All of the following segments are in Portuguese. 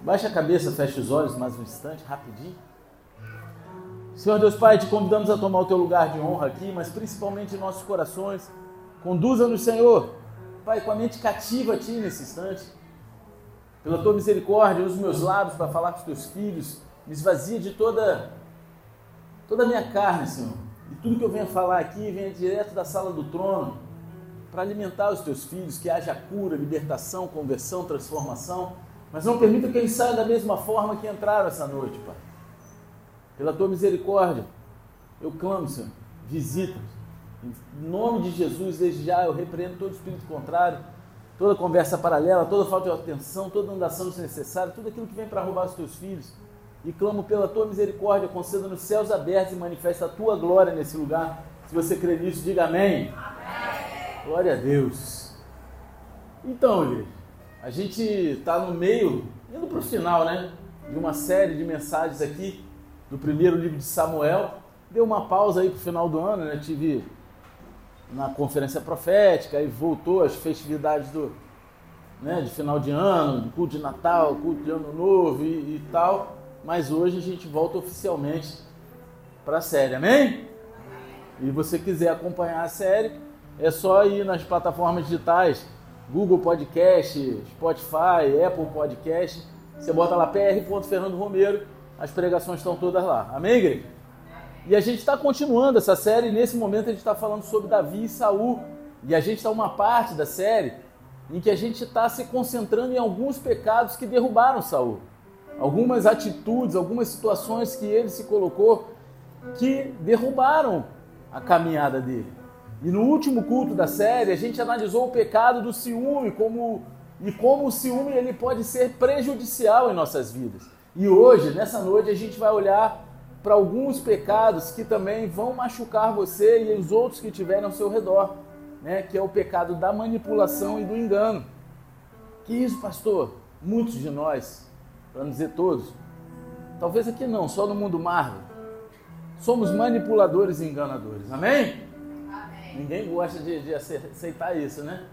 Baixa a cabeça, fecha os olhos mais um instante, rapidinho. Senhor Deus Pai, te convidamos a tomar o teu lugar de honra aqui, mas principalmente em nossos corações. Conduza-nos, Senhor, Pai, com a mente cativa a Ti nesse instante. Pela Tua misericórdia, usa os meus lábios para falar com os Teus filhos. Me esvazia de toda, toda a minha carne, Senhor. E tudo que eu venha falar aqui venha direto da sala do trono para alimentar os Teus filhos, que haja cura, libertação, conversão, transformação. Mas não permita que eles saiam da mesma forma que entraram essa noite, Pai. Pela Tua misericórdia, eu clamo, Senhor, visita-nos em nome de Jesus, desde já eu repreendo todo espírito contrário, toda conversa paralela, toda falta de atenção, toda andação desnecessária, tudo aquilo que vem para roubar os teus filhos. E clamo pela tua misericórdia, conceda nos céus abertos e manifesta a tua glória nesse lugar. Se você crê nisso, diga amém. amém. Glória a Deus. Então, igreja, a gente está no meio, indo para o final, né? De uma série de mensagens aqui do primeiro livro de Samuel. Deu uma pausa aí para o final do ano, né? Tive na conferência profética, e voltou às festividades do, né, de final de ano, culto de Natal, culto de Ano Novo e, e tal. Mas hoje a gente volta oficialmente para a série, amém? E você quiser acompanhar a série, é só ir nas plataformas digitais, Google Podcast, Spotify, Apple Podcast. Você bota lá PR. Fernando Romero, as pregações estão todas lá. Amém, igreja? E a gente está continuando essa série, nesse momento a gente está falando sobre Davi e Saul. E a gente está uma parte da série em que a gente está se concentrando em alguns pecados que derrubaram Saul. Algumas atitudes, algumas situações que ele se colocou que derrubaram a caminhada dele. E no último culto da série, a gente analisou o pecado do ciúme como, e como o ciúme ele pode ser prejudicial em nossas vidas. E hoje, nessa noite, a gente vai olhar para alguns pecados que também vão machucar você e os outros que estiverem ao seu redor, né? que é o pecado da manipulação e do engano. Que isso, pastor? Muitos de nós, para não dizer todos, talvez aqui não, só no mundo Marvel, somos manipuladores e enganadores. Amém? Ninguém gosta de, de aceitar isso, né?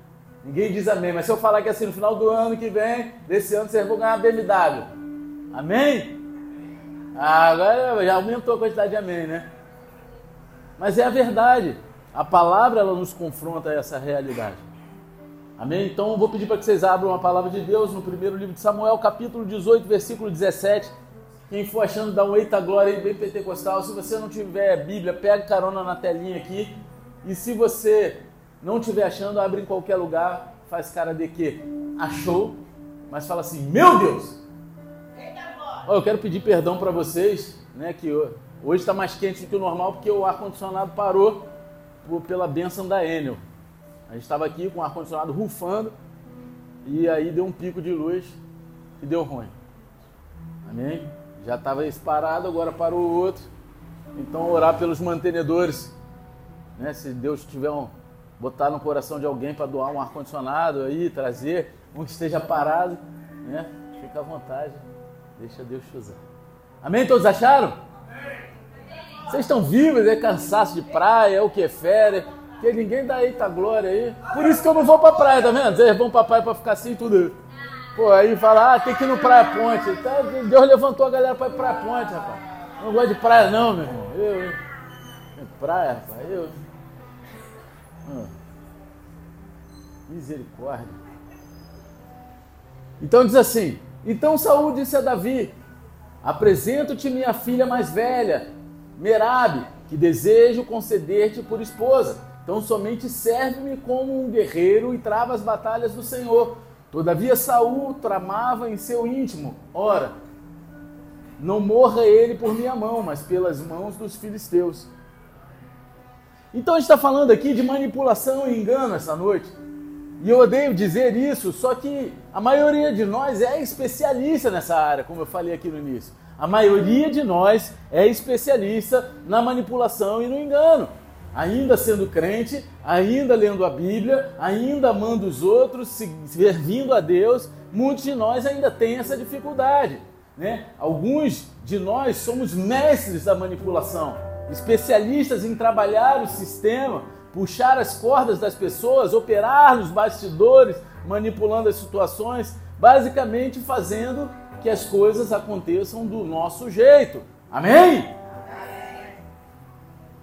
Ninguém diz amém, mas se eu falar que assim no final do ano que vem, desse ano, vocês vão ganhar BMW. Amém? Ah, agora já aumentou a quantidade de amém, né? Mas é a verdade. A palavra ela nos confronta a essa realidade. Amém? Então eu vou pedir para que vocês abram a palavra de Deus no primeiro livro de Samuel, capítulo 18, versículo 17. Quem for achando, dá um eita glória aí bem pentecostal. Se você não tiver Bíblia, pega carona na telinha aqui. E se você não tiver achando, abre em qualquer lugar, faz cara de que achou, mas fala assim: Meu Deus, eu quero pedir perdão para vocês, né, que hoje está mais quente do que o normal porque o ar-condicionado parou por, pela benção da Enel. A gente estava aqui com o ar-condicionado rufando e aí deu um pico de luz e deu ruim. Amém? Já estava esse parado, agora parou o outro. Então orar pelos mantenedores, né? Se Deus tiver um, botar no coração de alguém para doar um ar-condicionado aí, trazer um que esteja parado, né? Fica à vontade. Deixa Deus te usar. Amém? Todos acharam? Vocês estão vivos, é cansaço de praia, é o que é férias, que ninguém dá eita glória aí. Por isso que eu não vou pra praia, tá vendo? Vocês vão pra praia pra ficar assim tudo. Pô, aí fala, ah, tem que ir no Praia Ponte. Tá, Deus levantou a galera pra ir Praia Ponte, rapaz. Não gosto de praia não, meu irmão. Eu, eu. Praia, rapaz, eu. Hum. Misericórdia. Então diz assim, então Saul disse a Davi: Apresento-te minha filha mais velha, Merabe, que desejo conceder-te por esposa. Então somente serve-me como um guerreiro e trava as batalhas do Senhor. Todavia Saul tramava em seu íntimo: Ora, não morra ele por minha mão, mas pelas mãos dos filisteus. Então a gente está falando aqui de manipulação e engano essa noite. E eu odeio dizer isso, só que a maioria de nós é especialista nessa área, como eu falei aqui no início. A maioria de nós é especialista na manipulação e no engano. Ainda sendo crente, ainda lendo a Bíblia, ainda amando os outros, servindo a Deus, muitos de nós ainda têm essa dificuldade. Né? Alguns de nós somos mestres da manipulação, especialistas em trabalhar o sistema puxar as cordas das pessoas, operar nos bastidores, manipulando as situações, basicamente fazendo que as coisas aconteçam do nosso jeito. Amém?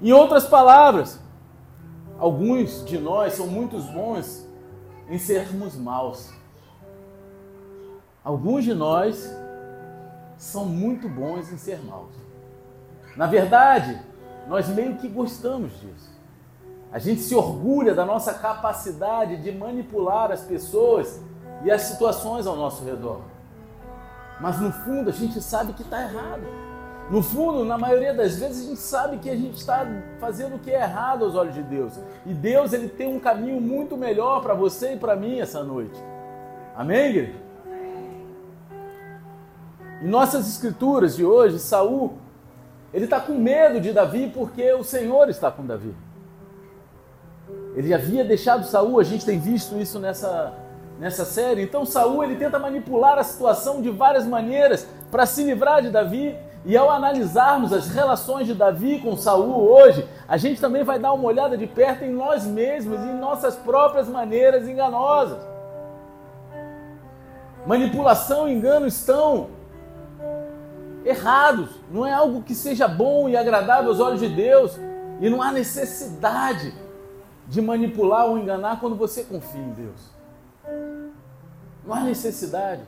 Em outras palavras, alguns de nós são muito bons em sermos maus. Alguns de nós são muito bons em ser maus. Na verdade, nós meio que gostamos disso. A gente se orgulha da nossa capacidade de manipular as pessoas e as situações ao nosso redor. Mas no fundo a gente sabe que está errado. No fundo, na maioria das vezes, a gente sabe que a gente está fazendo o que é errado aos olhos de Deus. E Deus ele tem um caminho muito melhor para você e para mim essa noite. Amém, igreja? Em nossas escrituras de hoje, Saul ele está com medo de Davi porque o Senhor está com Davi. Ele havia deixado Saul, a gente tem visto isso nessa, nessa série. Então Saul ele tenta manipular a situação de várias maneiras para se livrar de Davi. E ao analisarmos as relações de Davi com Saul hoje, a gente também vai dar uma olhada de perto em nós mesmos, em nossas próprias maneiras enganosas. Manipulação e engano estão errados. Não é algo que seja bom e agradável aos olhos de Deus. E não há necessidade de manipular ou enganar quando você confia em Deus. Não há necessidade.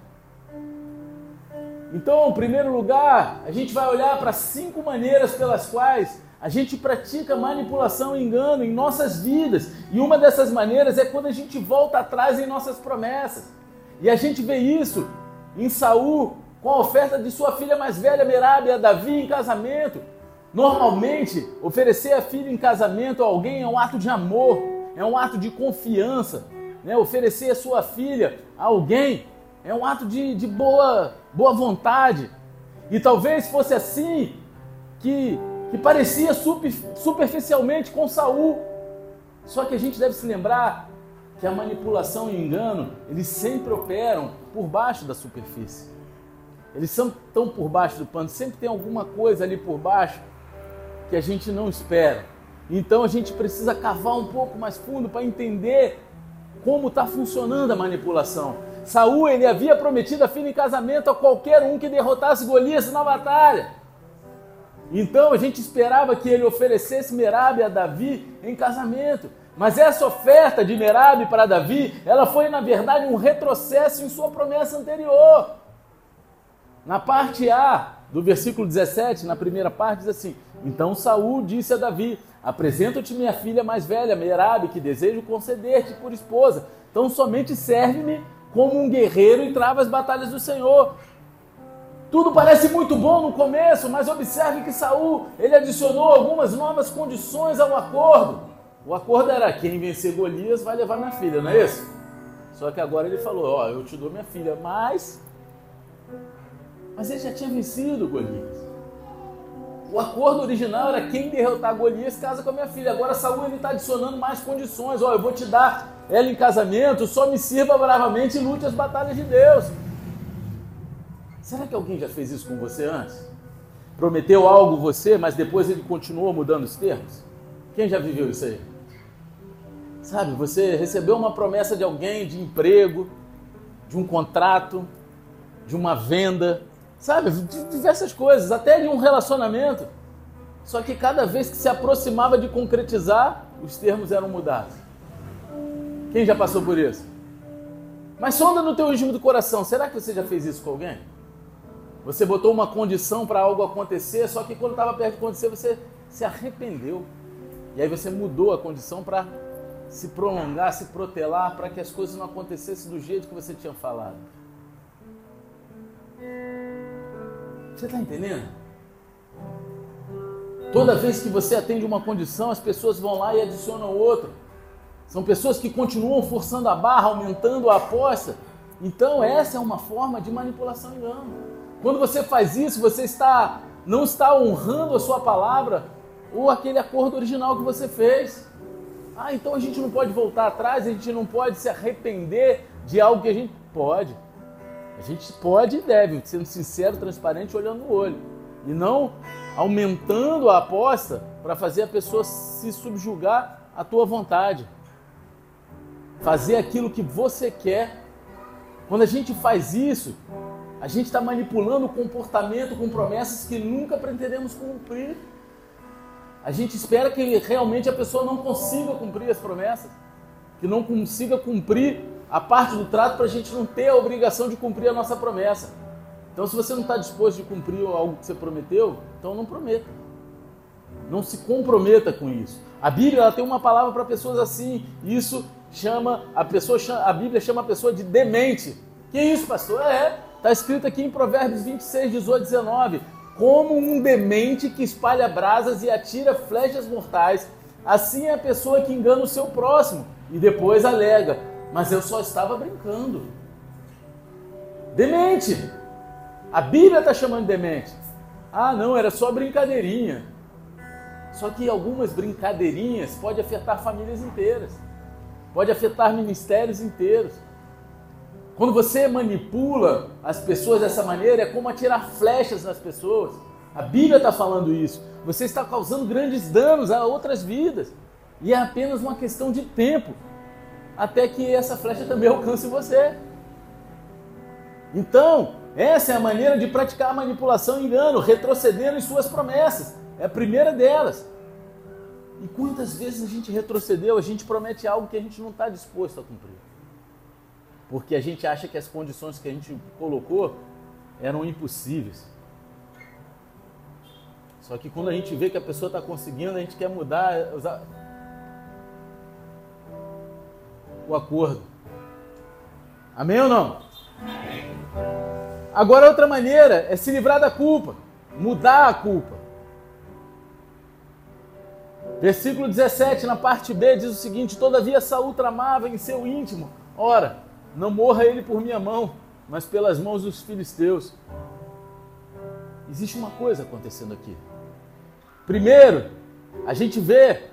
Então, em primeiro lugar, a gente vai olhar para cinco maneiras pelas quais a gente pratica manipulação e engano em nossas vidas. E uma dessas maneiras é quando a gente volta atrás em nossas promessas. E a gente vê isso em Saul com a oferta de sua filha mais velha, Merabe, a Davi em casamento. Normalmente, oferecer a filha em casamento a alguém é um ato de amor, é um ato de confiança. Né? Oferecer a sua filha a alguém é um ato de, de boa, boa vontade. E talvez fosse assim que, que parecia super, superficialmente com Saul. Só que a gente deve se lembrar que a manipulação e o engano, eles sempre operam por baixo da superfície. Eles são tão por baixo do pano, sempre tem alguma coisa ali por baixo que a gente não espera. Então a gente precisa cavar um pouco mais fundo para entender como está funcionando a manipulação. Saul ele havia prometido a filha em casamento a qualquer um que derrotasse Golias na batalha. Então a gente esperava que ele oferecesse Merabe a Davi em casamento. Mas essa oferta de Merabe para Davi, ela foi na verdade um retrocesso em sua promessa anterior. Na parte A do versículo 17, na primeira parte diz assim: Então Saul disse a Davi: Apresento-te minha filha mais velha, Merabe, que desejo conceder-te por esposa. Então somente serve-me como um guerreiro e trava as batalhas do Senhor. Tudo parece muito bom no começo, mas observe que Saul ele adicionou algumas novas condições ao acordo. O acordo era quem vencer Golias vai levar minha filha, não é isso? Só que agora ele falou, ó, eu te dou minha filha, mas mas ele já tinha vencido Golias. O acordo original era quem derrotar Golias casa com a minha filha. Agora Saul ele está adicionando mais condições. Ó, eu vou te dar ela em casamento, só me sirva bravamente e lute as batalhas de Deus. Será que alguém já fez isso com você antes? Prometeu algo você, mas depois ele continuou mudando os termos? Quem já viveu isso aí? Sabe, você recebeu uma promessa de alguém, de emprego, de um contrato, de uma venda, sabe, diversas coisas, até de um relacionamento. Só que cada vez que se aproximava de concretizar, os termos eram mudados. Quem já passou por isso? Mas sonda no teu íntimo do coração, será que você já fez isso com alguém? Você botou uma condição para algo acontecer, só que quando estava perto de acontecer, você se arrependeu. E aí você mudou a condição para se prolongar, se protelar, para que as coisas não acontecessem do jeito que você tinha falado. Você está entendendo? Toda vez que você atende uma condição, as pessoas vão lá e adicionam outra. São pessoas que continuam forçando a barra, aumentando a aposta. Então essa é uma forma de manipulação e engano. Quando você faz isso, você está não está honrando a sua palavra ou aquele acordo original que você fez. Ah, então a gente não pode voltar atrás, a gente não pode se arrepender de algo que a gente pode. A gente pode e deve, sendo sincero, transparente, olhando no olho. E não aumentando a aposta para fazer a pessoa se subjugar à tua vontade fazer aquilo que você quer Quando a gente faz isso, a gente está manipulando o comportamento com promessas que nunca pretendemos cumprir. A gente espera que realmente a pessoa não consiga cumprir as promessas, que não consiga cumprir a parte do trato para a gente não ter a obrigação de cumprir a nossa promessa. Então, se você não está disposto de cumprir algo que você prometeu, então não prometa. Não se comprometa com isso. A Bíblia tem uma palavra para pessoas assim. Isso chama a pessoa, a Bíblia chama a pessoa de demente. Que isso, pastor? É, está escrito aqui em Provérbios 26, 18, 19 como um demente que espalha brasas e atira flechas mortais. Assim é a pessoa que engana o seu próximo e depois alega: Mas eu só estava brincando. Demente! A Bíblia está chamando de demente. Ah, não, era só brincadeirinha. Só que algumas brincadeirinhas podem afetar famílias inteiras, pode afetar ministérios inteiros. Quando você manipula as pessoas dessa maneira, é como atirar flechas nas pessoas. A Bíblia está falando isso. Você está causando grandes danos a outras vidas. E é apenas uma questão de tempo até que essa flecha também alcance você. Então, essa é a maneira de praticar a manipulação e engano, retrocedendo em suas promessas. É a primeira delas. E quantas vezes a gente retrocedeu, a gente promete algo que a gente não está disposto a cumprir porque a gente acha que as condições que a gente colocou eram impossíveis. Só que quando a gente vê que a pessoa está conseguindo, a gente quer mudar o acordo. Amém ou não? Agora, outra maneira é se livrar da culpa, mudar a culpa. Versículo 17, na parte B, diz o seguinte: Todavia Saul tramava em seu íntimo. Ora, não morra ele por minha mão, mas pelas mãos dos filisteus. Existe uma coisa acontecendo aqui. Primeiro, a gente vê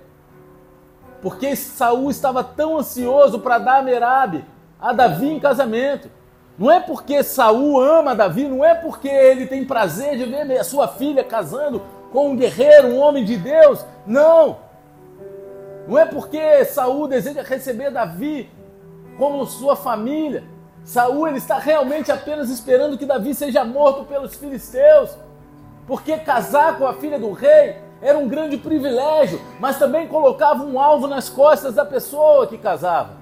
porque Saul estava tão ansioso para dar a Merab a Davi em casamento. Não é porque Saul ama Davi, não é porque ele tem prazer de ver a sua filha casando com um guerreiro, um homem de Deus. Não. Não é porque Saul deseja receber Davi como sua família. Saul ele está realmente apenas esperando que Davi seja morto pelos filisteus, porque casar com a filha do rei era um grande privilégio, mas também colocava um alvo nas costas da pessoa que casava.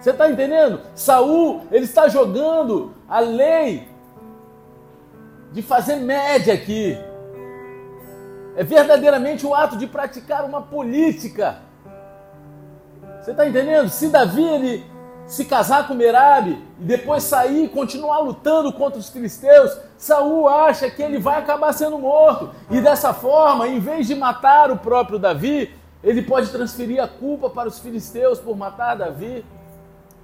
Você está entendendo? Saul ele está jogando a lei de fazer média aqui. É verdadeiramente o ato de praticar uma política você está entendendo? Se Davi ele se casar com Merabe e depois sair e continuar lutando contra os filisteus, Saul acha que ele vai acabar sendo morto. E dessa forma, em vez de matar o próprio Davi, ele pode transferir a culpa para os filisteus por matar Davi.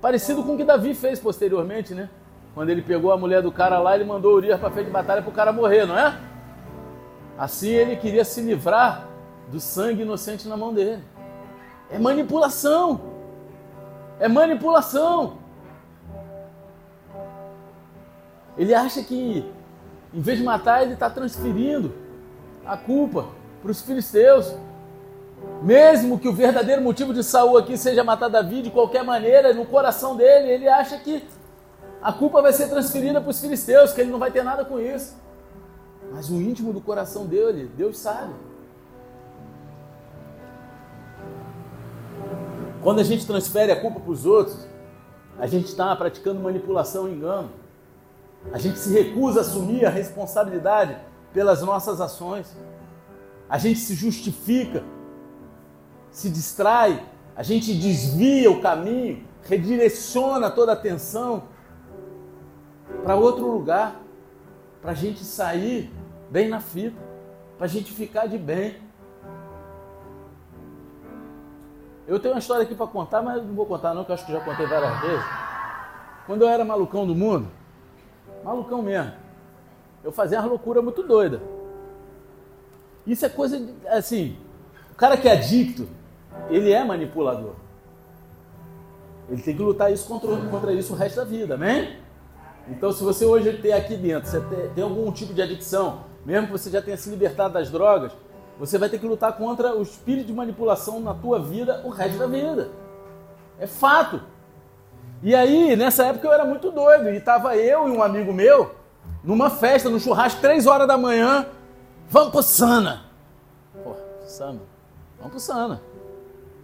Parecido com o que Davi fez posteriormente, né? Quando ele pegou a mulher do cara lá, ele mandou Urias para frente de batalha para o cara morrer, não é? Assim ele queria se livrar do sangue inocente na mão dele. É manipulação. É manipulação. Ele acha que, em vez de matar, ele está transferindo a culpa para os filisteus. Mesmo que o verdadeiro motivo de Saul aqui seja matar Davi de qualquer maneira, no coração dele, ele acha que a culpa vai ser transferida para os filisteus, que ele não vai ter nada com isso. Mas o íntimo do coração dele, Deus sabe. Quando a gente transfere a culpa para os outros, a gente está praticando manipulação e engano. A gente se recusa a assumir a responsabilidade pelas nossas ações. A gente se justifica, se distrai, a gente desvia o caminho, redireciona toda a atenção para outro lugar, para a gente sair bem na fita, para a gente ficar de bem. Eu tenho uma história aqui para contar, mas não vou contar não, que acho que já contei várias vezes. Quando eu era malucão do mundo, malucão mesmo, eu fazia uma loucura muito doida. Isso é coisa de, assim, o cara que é adicto, ele é manipulador. Ele tem que lutar isso contra, contra isso o resto da vida, amém? Então, se você hoje tem aqui dentro, você tem, tem algum tipo de adicção, mesmo que você já tenha se libertado das drogas, você vai ter que lutar contra o espírito de manipulação na tua vida o resto da vida. É fato. E aí, nessa época eu era muito doido, e tava eu e um amigo meu numa festa, no churrasco, três horas da manhã. Vamos pro Sana. Pô, Sana. Vamos pro Sana.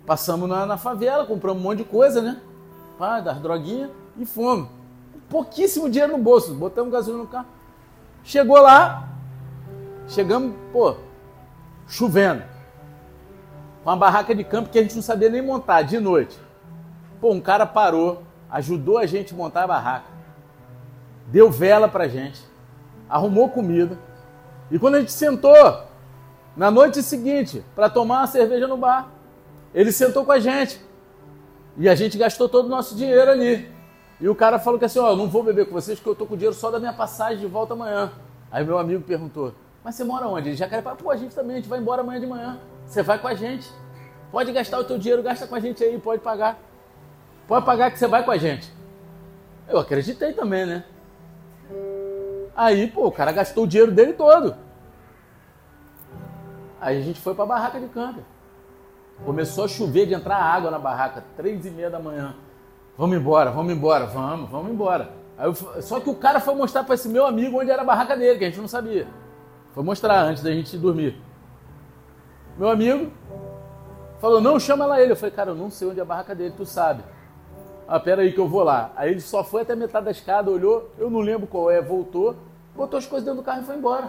Passamos na, na favela, compramos um monte de coisa, né? Pá, das droguinhas e fomos. Pouquíssimo dinheiro no bolso, botamos gasolina no carro. Chegou lá, chegamos, pô, chovendo. Com uma barraca de campo que a gente não sabia nem montar de noite. Pô, um cara parou, ajudou a gente a montar a barraca, deu vela pra gente, arrumou comida. E quando a gente sentou na noite seguinte para tomar uma cerveja no bar, ele sentou com a gente. E a gente gastou todo o nosso dinheiro ali. E o cara falou que assim, ó, eu não vou beber com vocês porque eu tô com dinheiro só da minha passagem de volta amanhã. Aí meu amigo perguntou, mas você mora onde? Já quer pô, a gente também, a gente vai embora amanhã de manhã. Você vai com a gente. Pode gastar o teu dinheiro, gasta com a gente aí, pode pagar. Pode pagar que você vai com a gente. Eu acreditei também, né? Aí, pô, o cara gastou o dinheiro dele todo. Aí a gente foi para a barraca de câmbio. Começou a chover de entrar água na barraca, três e meia da manhã. Vamos embora, vamos embora, vamos, vamos embora. Eu, só que o cara foi mostrar para esse meu amigo onde era a barraca dele, que a gente não sabia. Foi mostrar antes da gente dormir. Meu amigo falou, não, chama lá ele. Eu falei, cara, eu não sei onde é a barraca dele, tu sabe. Ah, pera aí que eu vou lá. Aí ele só foi até metade da escada, olhou, eu não lembro qual é, voltou, botou as coisas dentro do carro e foi embora.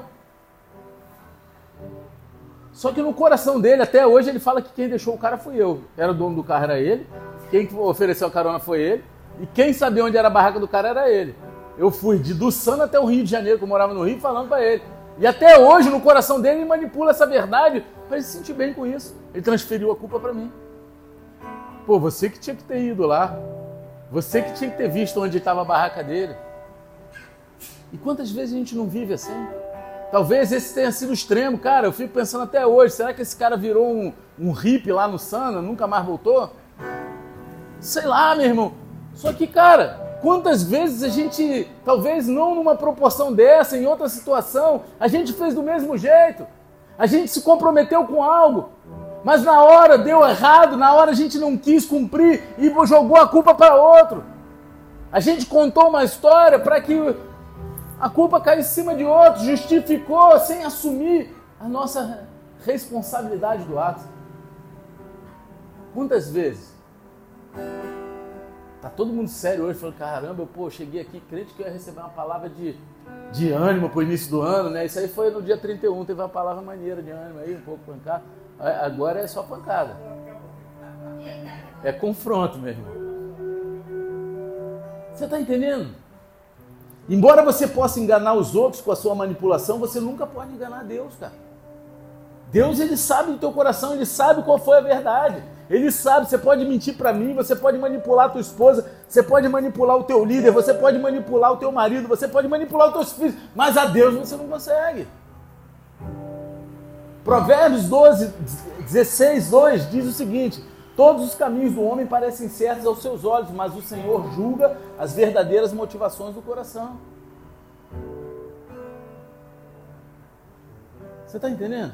Só que no coração dele, até hoje, ele fala que quem deixou o cara foi eu. Era o dono do carro, era ele. Quem ofereceu a carona foi ele. E quem sabia onde era a barraca do cara era ele. Eu fui de Dussana até o Rio de Janeiro, que eu morava no Rio, falando para ele. E até hoje, no coração dele, ele manipula essa verdade para ele se sentir bem com isso. Ele transferiu a culpa para mim. Pô, você que tinha que ter ido lá. Você que tinha que ter visto onde estava a barraca dele. E quantas vezes a gente não vive assim? Talvez esse tenha sido extremo, cara. Eu fico pensando até hoje: será que esse cara virou um, um hippie lá no Sana, nunca mais voltou? Sei lá, meu irmão. Só que, cara, quantas vezes a gente, talvez não numa proporção dessa, em outra situação, a gente fez do mesmo jeito. A gente se comprometeu com algo, mas na hora deu errado, na hora a gente não quis cumprir e jogou a culpa para outro. A gente contou uma história para que a culpa caiu em cima de outro, justificou sem assumir a nossa responsabilidade do ato. Quantas vezes? Tá todo mundo sério hoje, falando, caramba, eu pô, cheguei aqui crente que eu ia receber uma palavra de, de ânimo pro início do ano, né? Isso aí foi no dia 31, teve uma palavra maneira de ânimo aí, um pouco pancada. Agora é só pancada. É confronto, meu irmão. Você tá entendendo? Embora você possa enganar os outros com a sua manipulação, você nunca pode enganar Deus, cara. Deus, ele sabe do teu coração, ele sabe qual foi a verdade. Ele sabe, você pode mentir para mim, você pode manipular a tua esposa, você pode manipular o teu líder, você pode manipular o teu marido, você pode manipular os teus filhos, mas a Deus você não consegue. Provérbios 12, 16, 2 diz o seguinte: Todos os caminhos do homem parecem certos aos seus olhos, mas o Senhor julga as verdadeiras motivações do coração. Você está entendendo?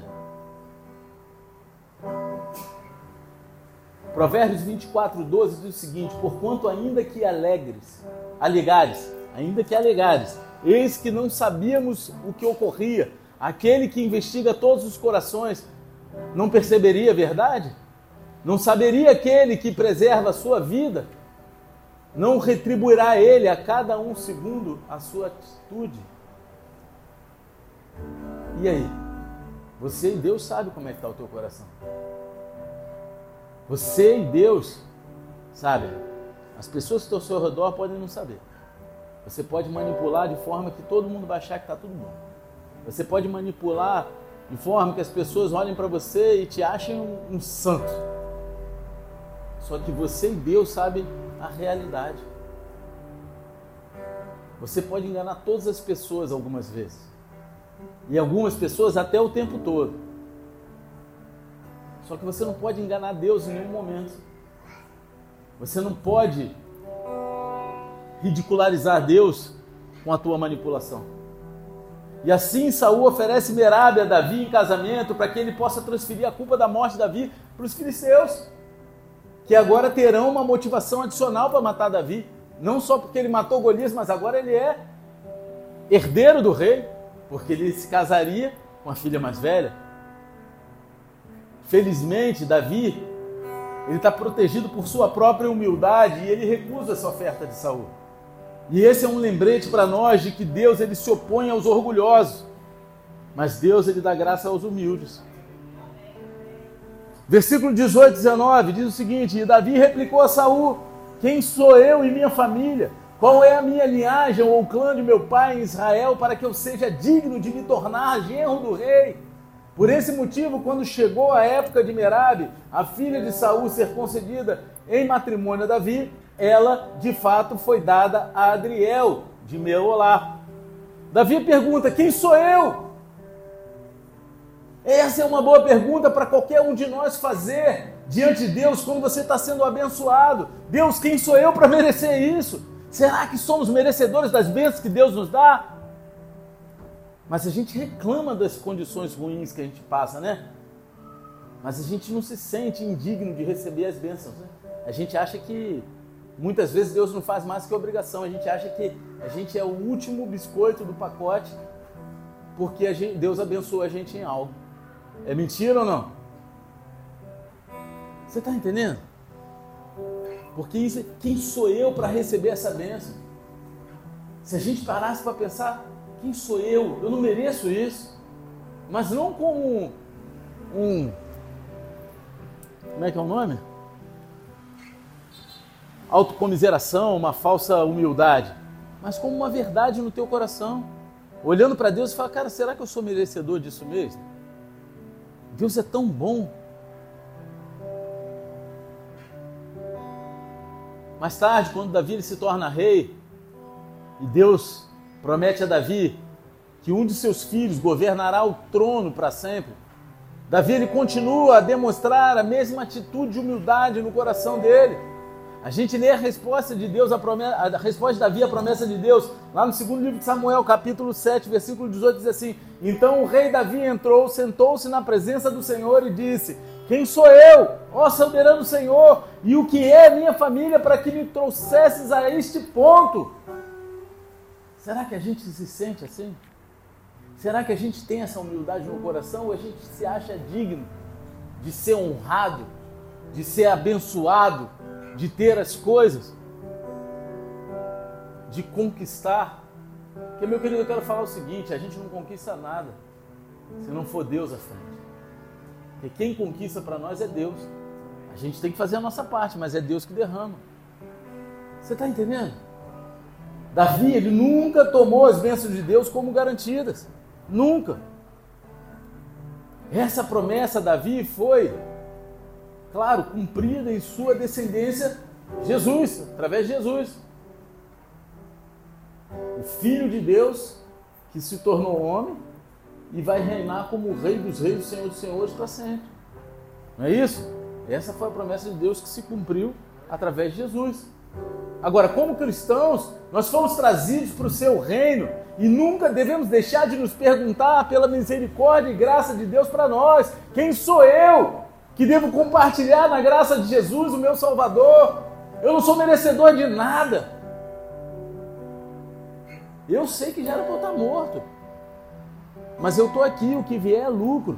Provérbios 24, 12 diz o seguinte: Porquanto ainda que alegres, alegares, ainda que alegares, eis que não sabíamos o que ocorria, aquele que investiga todos os corações, não perceberia a verdade? Não saberia aquele que preserva a sua vida? Não retribuirá ele a cada um segundo a sua atitude? E aí? Você e Deus sabe como é que está o teu coração. Você e Deus, sabe? As pessoas que estão ao seu redor podem não saber. Você pode manipular de forma que todo mundo vai achar que está tudo bom. Você pode manipular de forma que as pessoas olhem para você e te achem um, um santo. Só que você e Deus sabem a realidade. Você pode enganar todas as pessoas algumas vezes. E algumas pessoas até o tempo todo. Só que você não pode enganar Deus em nenhum momento. Você não pode ridicularizar Deus com a tua manipulação. E assim Saul oferece Merab a Davi em casamento para que ele possa transferir a culpa da morte de Davi para os filisteus, que agora terão uma motivação adicional para matar Davi. não só porque ele matou Golias, mas agora ele é herdeiro do rei, porque ele se casaria com a filha mais velha. Felizmente, Davi, ele está protegido por sua própria humildade e ele recusa essa oferta de Saul. E esse é um lembrete para nós de que Deus ele se opõe aos orgulhosos, mas Deus ele dá graça aos humildes. Versículo 18, 19 diz o seguinte: E Davi replicou a Saul: Quem sou eu e minha família? Qual é a minha linhagem ou o clã de meu pai em Israel para que eu seja digno de me tornar genro do rei? Por esse motivo, quando chegou a época de Merabe, a filha de Saul ser concedida em matrimônio a Davi, ela de fato foi dada a Adriel de Meolá. Davi pergunta: Quem sou eu? Essa é uma boa pergunta para qualquer um de nós fazer diante de Deus quando você está sendo abençoado. Deus, quem sou eu para merecer isso? Será que somos merecedores das bênçãos que Deus nos dá? Mas a gente reclama das condições ruins que a gente passa, né? Mas a gente não se sente indigno de receber as bênçãos. Né? A gente acha que muitas vezes Deus não faz mais que obrigação. A gente acha que a gente é o último biscoito do pacote porque gente, Deus abençoou a gente em algo. É mentira ou não? Você está entendendo? Porque isso, quem sou eu para receber essa bênção? Se a gente parasse para pensar, quem sou eu? Eu não mereço isso. Mas não como um. Como é que é o nome? Autocomiseração, uma falsa humildade. Mas como uma verdade no teu coração. Olhando para Deus e falar, cara, será que eu sou merecedor disso mesmo? Deus é tão bom. Mais tarde, quando Davi se torna rei, e Deus promete a Davi que um de seus filhos governará o trono para sempre, Davi ele continua a demonstrar a mesma atitude de humildade no coração dele. A gente lê a resposta de Deus, a, promessa, a resposta de Davi, a promessa de Deus, lá no segundo livro de Samuel, capítulo 7, versículo 18, diz assim: Então o rei Davi entrou, sentou-se na presença do Senhor e disse: Quem sou eu, ó soberano Senhor, e o que é minha família para que me trouxesses a este ponto? Será que a gente se sente assim? Será que a gente tem essa humildade no coração ou a gente se acha digno de ser honrado, de ser abençoado? de ter as coisas, de conquistar. Porque, meu querido, eu quero falar o seguinte: a gente não conquista nada se não for Deus à frente. Porque quem conquista para nós é Deus. A gente tem que fazer a nossa parte, mas é Deus que derrama. Você está entendendo? Davi, ele nunca tomou as bênçãos de Deus como garantidas. Nunca. Essa promessa, Davi, foi claro, cumprida em sua descendência, Jesus, através de Jesus. O Filho de Deus que se tornou homem e vai reinar como o Rei dos Reis, o Senhor dos Senhores para sempre. Não é isso? Essa foi a promessa de Deus que se cumpriu através de Jesus. Agora, como cristãos, nós fomos trazidos para o seu reino e nunca devemos deixar de nos perguntar pela misericórdia e graça de Deus para nós: quem sou eu que devo compartilhar na graça de Jesus, o meu Salvador. Eu não sou merecedor de nada. Eu sei que já era para eu estar morto. Mas eu estou aqui, o que vier é lucro.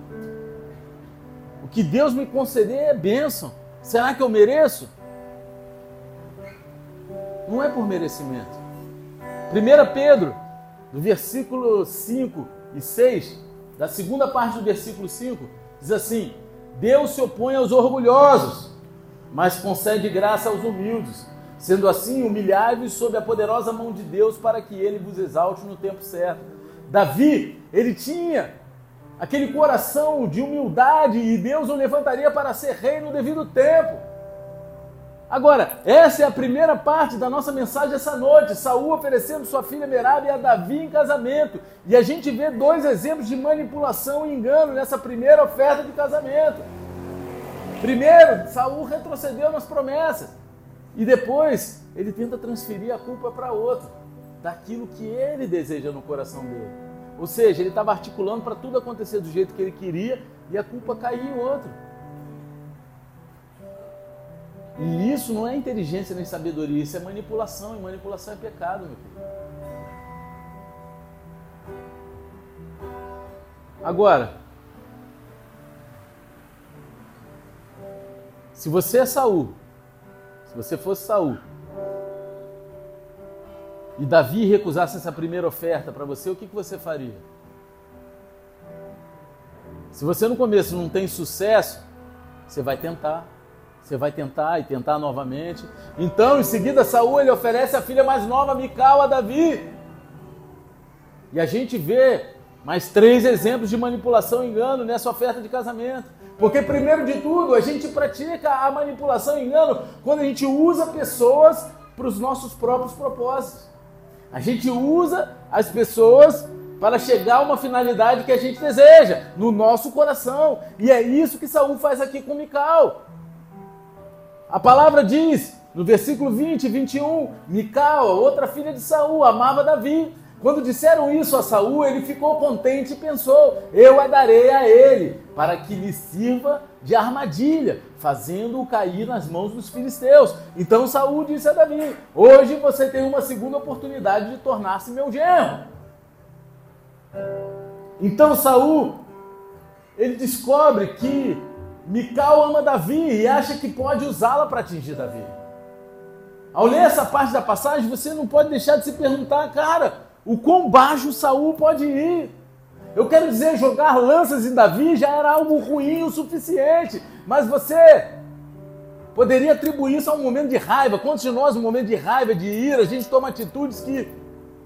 O que Deus me conceder é bênção. Será que eu mereço? Não é por merecimento. 1 Pedro, do versículo 5 e 6, da segunda parte do versículo 5, diz assim: Deus se opõe aos orgulhosos, mas concede graça aos humildes. Sendo assim, humilhai-vos sob a poderosa mão de Deus para que ele vos exalte no tempo certo. Davi, ele tinha aquele coração de humildade e Deus o levantaria para ser rei no devido tempo. Agora, essa é a primeira parte da nossa mensagem essa noite. Saul oferecendo sua filha Merab a Davi em casamento. E a gente vê dois exemplos de manipulação e engano nessa primeira oferta de casamento. Primeiro, Saul retrocedeu nas promessas. E depois, ele tenta transferir a culpa para outro, daquilo que ele deseja no coração dele. Ou seja, ele estava articulando para tudo acontecer do jeito que ele queria e a culpa cair em outro. E isso não é inteligência nem sabedoria, isso é manipulação, e manipulação é pecado, meu filho. Agora, se você é Saul, se você fosse Saul, e Davi recusasse essa primeira oferta para você, o que, que você faria? Se você no começo não tem sucesso, você vai tentar. Você vai tentar e tentar novamente. Então, em seguida, Saul ele oferece a filha mais nova, Mical, a Davi. E a gente vê mais três exemplos de manipulação e engano nessa oferta de casamento. Porque, primeiro de tudo, a gente pratica a manipulação e engano quando a gente usa pessoas para os nossos próprios propósitos. A gente usa as pessoas para chegar a uma finalidade que a gente deseja, no nosso coração. E é isso que Saul faz aqui com Mical. A palavra diz, no versículo 20 e 21, Mical, outra filha de Saul, amava Davi. Quando disseram isso a Saul, ele ficou contente e pensou: Eu a darei a ele, para que lhe sirva de armadilha, fazendo-o cair nas mãos dos filisteus. Então Saul disse a Davi: Hoje você tem uma segunda oportunidade de tornar-se meu genro. Então Saul ele descobre que Mical ama Davi e acha que pode usá-la para atingir Davi. Ao ler essa parte da passagem, você não pode deixar de se perguntar, cara, o quão baixo Saul pode ir? Eu quero dizer, jogar lanças em Davi já era algo ruim o suficiente, mas você poderia atribuir isso a um momento de raiva. Quantos de nós, no momento de raiva, de ira, a gente toma atitudes que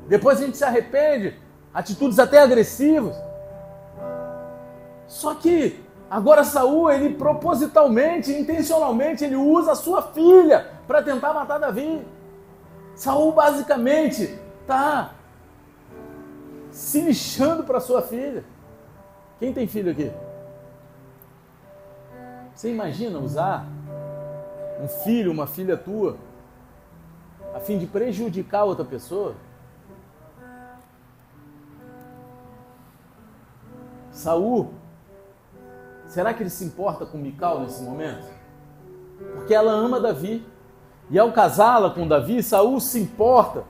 depois a gente se arrepende, atitudes até agressivas. Só que Agora Saul, ele propositalmente, intencionalmente, ele usa a sua filha para tentar matar Davi. Saul basicamente está se lixando para sua filha. Quem tem filho aqui? Você imagina usar um filho, uma filha tua, a fim de prejudicar outra pessoa? Saul Será que ele se importa com Mical nesse momento? Porque ela ama Davi. E ao casá-la com Davi, Saul se importa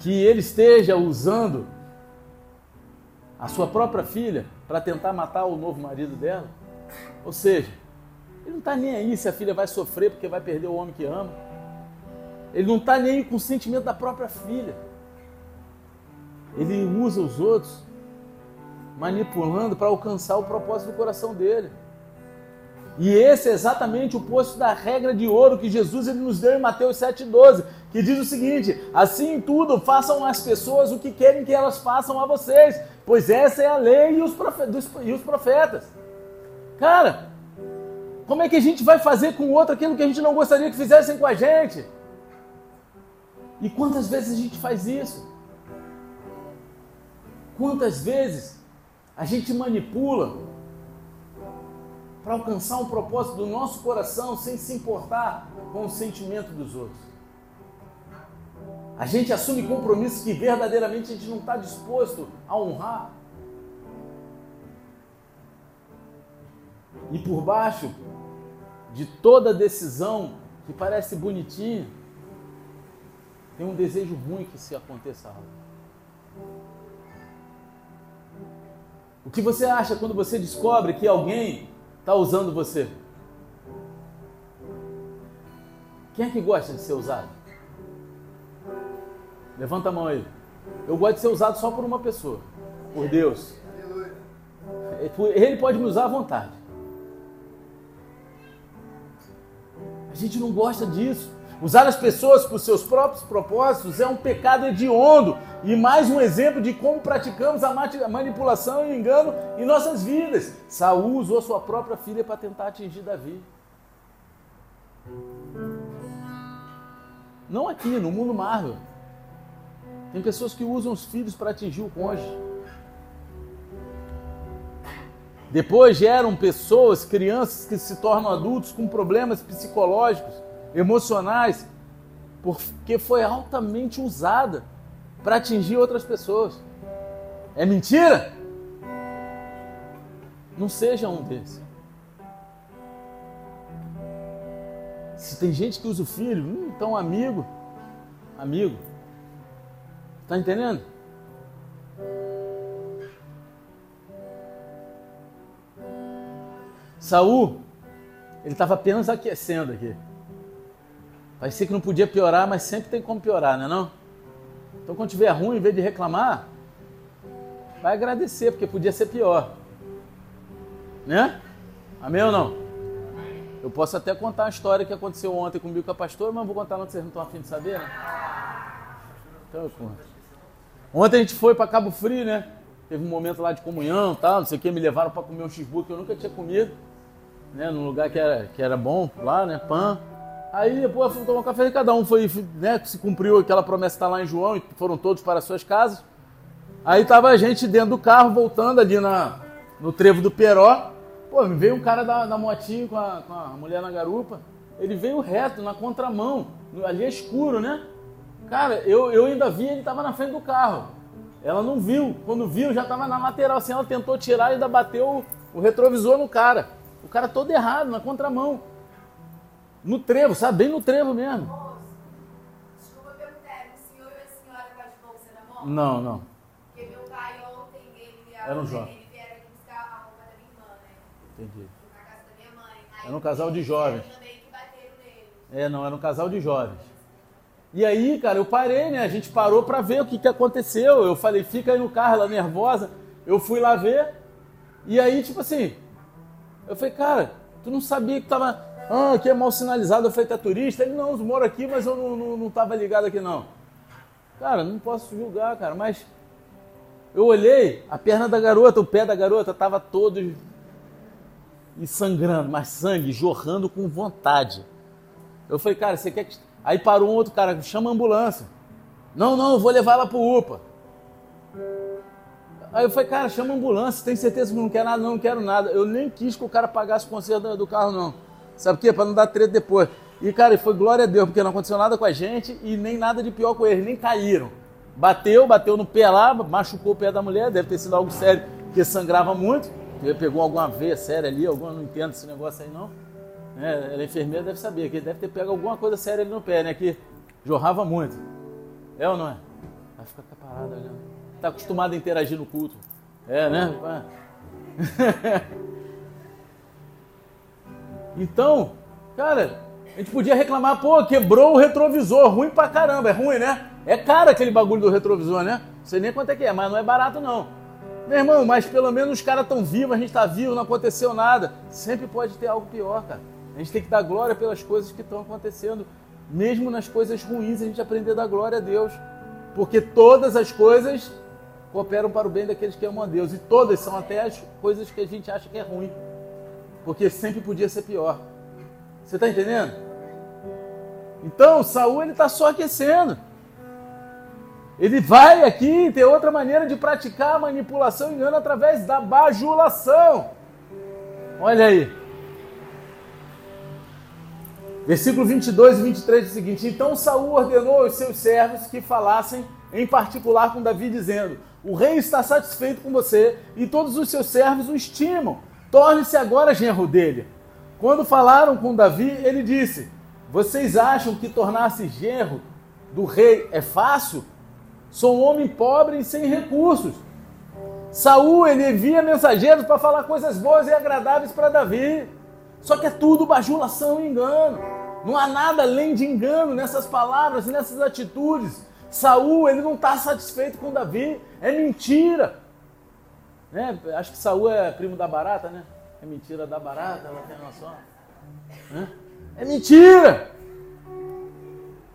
que ele esteja usando a sua própria filha para tentar matar o novo marido dela. Ou seja, ele não está nem aí se a filha vai sofrer porque vai perder o homem que ama. Ele não está nem aí com o sentimento da própria filha. Ele usa os outros manipulando para alcançar o propósito do coração dele. E esse é exatamente o posto da regra de ouro que Jesus ele nos deu em Mateus 7,12, que diz o seguinte: assim em tudo, façam as pessoas o que querem que elas façam a vocês, pois essa é a lei e os, profetas. E os profetas. Cara, como é que a gente vai fazer com o outro aquilo que a gente não gostaria que fizessem com a gente? E quantas vezes a gente faz isso? Quantas vezes a gente manipula para alcançar um propósito do nosso coração sem se importar com o sentimento dos outros. A gente assume compromissos que verdadeiramente a gente não está disposto a honrar. E por baixo de toda decisão que parece bonitinha, tem um desejo ruim que se aconteça algo. O que você acha quando você descobre que alguém está usando você? Quem é que gosta de ser usado? Levanta a mão aí. Eu gosto de ser usado só por uma pessoa, por Deus. Ele pode me usar à vontade. A gente não gosta disso. Usar as pessoas os seus próprios propósitos é um pecado hediondo e mais um exemplo de como praticamos a manipulação e engano em nossas vidas. Saul usou sua própria filha para tentar atingir Davi. Não aqui, no mundo Marvel. Tem pessoas que usam os filhos para atingir o cônjuge. Depois geram pessoas, crianças que se tornam adultos com problemas psicológicos emocionais, porque foi altamente usada para atingir outras pessoas. É mentira? Não seja um desses. Se tem gente que usa o filho, hum, então amigo, amigo. Tá entendendo? Saul, ele estava apenas aquecendo aqui. Parecia que não podia piorar, mas sempre tem como piorar, não é não? Então quando tiver ruim, em vez de reclamar, vai agradecer, porque podia ser pior. Né? Amém ou não? Eu posso até contar a história que aconteceu ontem comigo com a pastora, mas vou contar não, que vocês não estão afim de saber, né? Então eu conto. Ontem a gente foi para Cabo Frio, né? Teve um momento lá de comunhão tal, não sei o que, me levaram para comer um cheeseburger que eu nunca tinha comido, né? Num lugar que era, que era bom lá, né? Pão. Aí depois fomos tomar um café e cada um foi, né? Se cumpriu aquela promessa que está lá em João e foram todos para as suas casas. Aí tava a gente dentro do carro, voltando ali na, no trevo do Peró. Pô, me veio um cara da, da motinho com a, com a mulher na garupa. Ele veio reto, na contramão. Ali é escuro, né? Cara, eu, eu ainda vi, ele tava na frente do carro. Ela não viu. Quando viu, já tava na lateral. Assim, ela tentou tirar e ainda bateu o retrovisor no cara. O cara todo errado, na contramão. No trevo, sabe? Bem no trevo mesmo. Moço, desculpa perguntar, o senhor e a senhora com as bolsas na mão? Não, não. Porque meu pai ontem, ele, Era um jovem. ele vieram aqui buscar a roupa da minha irmã, né? Entendi. Na casa da minha mãe. Era um casal de jovens. É, não, era um casal de jovens. E aí, cara, eu parei, né? A gente parou para ver o que, que aconteceu. Eu falei, fica aí no carro, ela nervosa. Eu fui lá ver. E aí, tipo assim, eu falei, cara, tu não sabia que tava. Ah, aqui é mal sinalizado, eu falei, tá turista? Ele, não, eu moro aqui, mas eu não, não, não tava ligado aqui, não. Cara, não posso julgar, cara, mas eu olhei, a perna da garota, o pé da garota tava todo e sangrando, mas sangue jorrando com vontade. Eu falei, cara, você quer que Aí parou um outro cara, chama a ambulância. Não, não, eu vou levar ela pro UPA. Aí eu falei, cara, chama a ambulância, tem certeza que não quer nada? Não, não quero nada. Eu nem quis que o cara pagasse o conserto do carro, não. Sabe por quê? Para não dar treta depois. E, cara, foi glória a Deus, porque não aconteceu nada com a gente e nem nada de pior com eles, nem caíram. Bateu, bateu no pé lá, machucou o pé da mulher, deve ter sido algo sério, porque sangrava muito. Pegou alguma veia séria ali, alguma, não entendo esse negócio aí não. É, ela é enfermeira, deve saber, que deve ter pego alguma coisa séria ali no pé, né? Que jorrava muito. É ou não é? Vai ficar parada olhando. Está acostumado a interagir no culto. É, né? então, cara, a gente podia reclamar, pô, quebrou o retrovisor, ruim pra caramba, é ruim, né? É caro aquele bagulho do retrovisor, né? Não sei nem quanto é que é, mas não é barato não. Meu irmão, mas pelo menos os caras estão vivos, a gente está vivo, não aconteceu nada. Sempre pode ter algo pior, cara. A gente tem que dar glória pelas coisas que estão acontecendo. Mesmo nas coisas ruins, a gente aprender a dar glória a Deus. Porque todas as coisas cooperam para o bem daqueles que amam a Deus. E todas são até as coisas que a gente acha que é ruim. Porque sempre podia ser pior. Você está entendendo? Então, Saul ele está só aquecendo. Ele vai aqui ter outra maneira de praticar a manipulação e engano através da bajulação. Olha aí. Versículo 22 e 23 diz o seguinte: Então Saul ordenou aos seus servos que falassem em particular com Davi, dizendo: O rei está satisfeito com você e todos os seus servos o estimam. Torne-se agora genro dele. Quando falaram com Davi, ele disse: Vocês acham que tornar-se genro do rei é fácil? Sou um homem pobre e sem recursos. Saul ele envia mensageiros para falar coisas boas e agradáveis para Davi. Só que é tudo bajulação e engano. Não há nada além de engano nessas palavras e nessas atitudes. Saul, ele não está satisfeito com Davi. É mentira. Né? Acho que Saul é primo da barata, né? É mentira da barata, ela tem noção. Né? É mentira!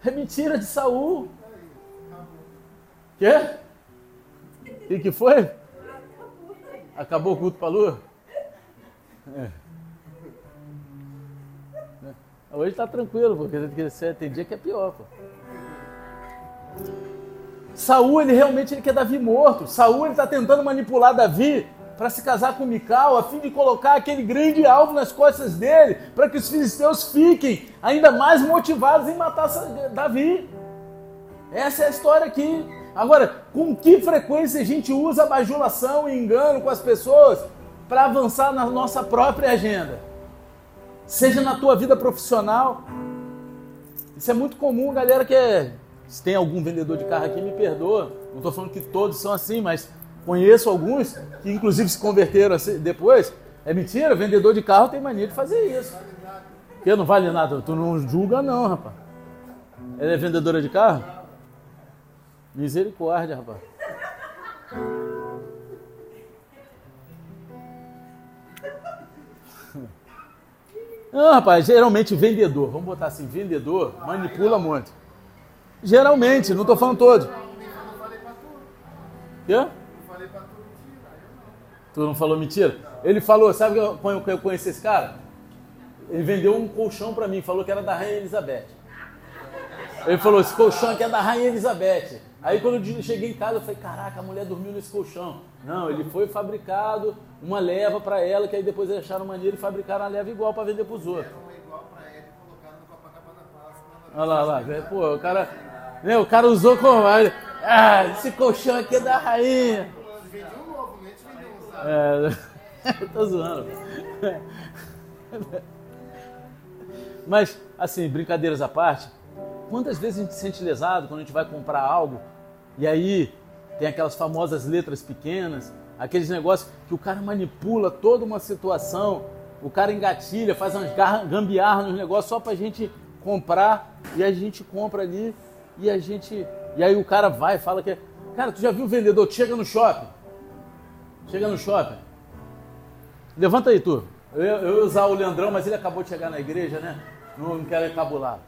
É mentira de Saul. Quê? O que, foi? Acabou o culto para a lua? É. Hoje está tranquilo, porque tem dia que é pior. Pô. Saul, ele realmente ele quer Davi morto. Saul está tentando manipular Davi para se casar com Mical, a fim de colocar aquele grande alvo nas costas dele, para que os filisteus fiquem ainda mais motivados em matar Davi. Essa é a história aqui. Agora, com que frequência a gente usa bajulação e engano com as pessoas para avançar na nossa própria agenda? seja na tua vida profissional, Isso é muito comum, galera que é. Se tem algum vendedor de carro aqui, me perdoa. Não estou falando que todos são assim, mas conheço alguns que inclusive se converteram assim, depois. É mentira, vendedor de carro tem mania de fazer isso. Que não vale nada, tu não julga não, rapaz. Ela é vendedora de carro? Misericórdia, rapaz. Não, rapaz, geralmente vendedor, vamos botar assim, vendedor manipula muito. Geralmente, não estou falando todo. Quê? Tu não falou mentira? Ele falou, sabe que eu conheci esse cara? Ele vendeu um colchão para mim, falou que era da Rainha Elizabeth. Ele falou, esse colchão aqui é da Rainha Elizabeth. Aí quando eu cheguei em casa, eu falei, caraca, a mulher dormiu nesse colchão. Não, ele foi fabricado uma leva para ela, que aí depois eles acharam maneiro e fabricaram a leva igual para vender para os outros. Olha lá, olha lá. Pô, o cara, né, o cara usou como... Ah, esse colchão aqui é da rainha. É, tô zoando. Mas, assim, brincadeiras à parte, quantas vezes a gente se sente lesado quando a gente vai comprar algo e aí tem aquelas famosas letras pequenas, aqueles negócios que o cara manipula toda uma situação, o cara engatilha, faz umas gambiarras nos negócios só pra gente comprar e a gente compra ali e a gente. E aí o cara vai fala que. É, cara, tu já viu o vendedor chega no shopping? Chega no shopping. Levanta aí, tu. Eu, eu ia usar o Leandrão, mas ele acabou de chegar na igreja, né? Não, não quero encabular.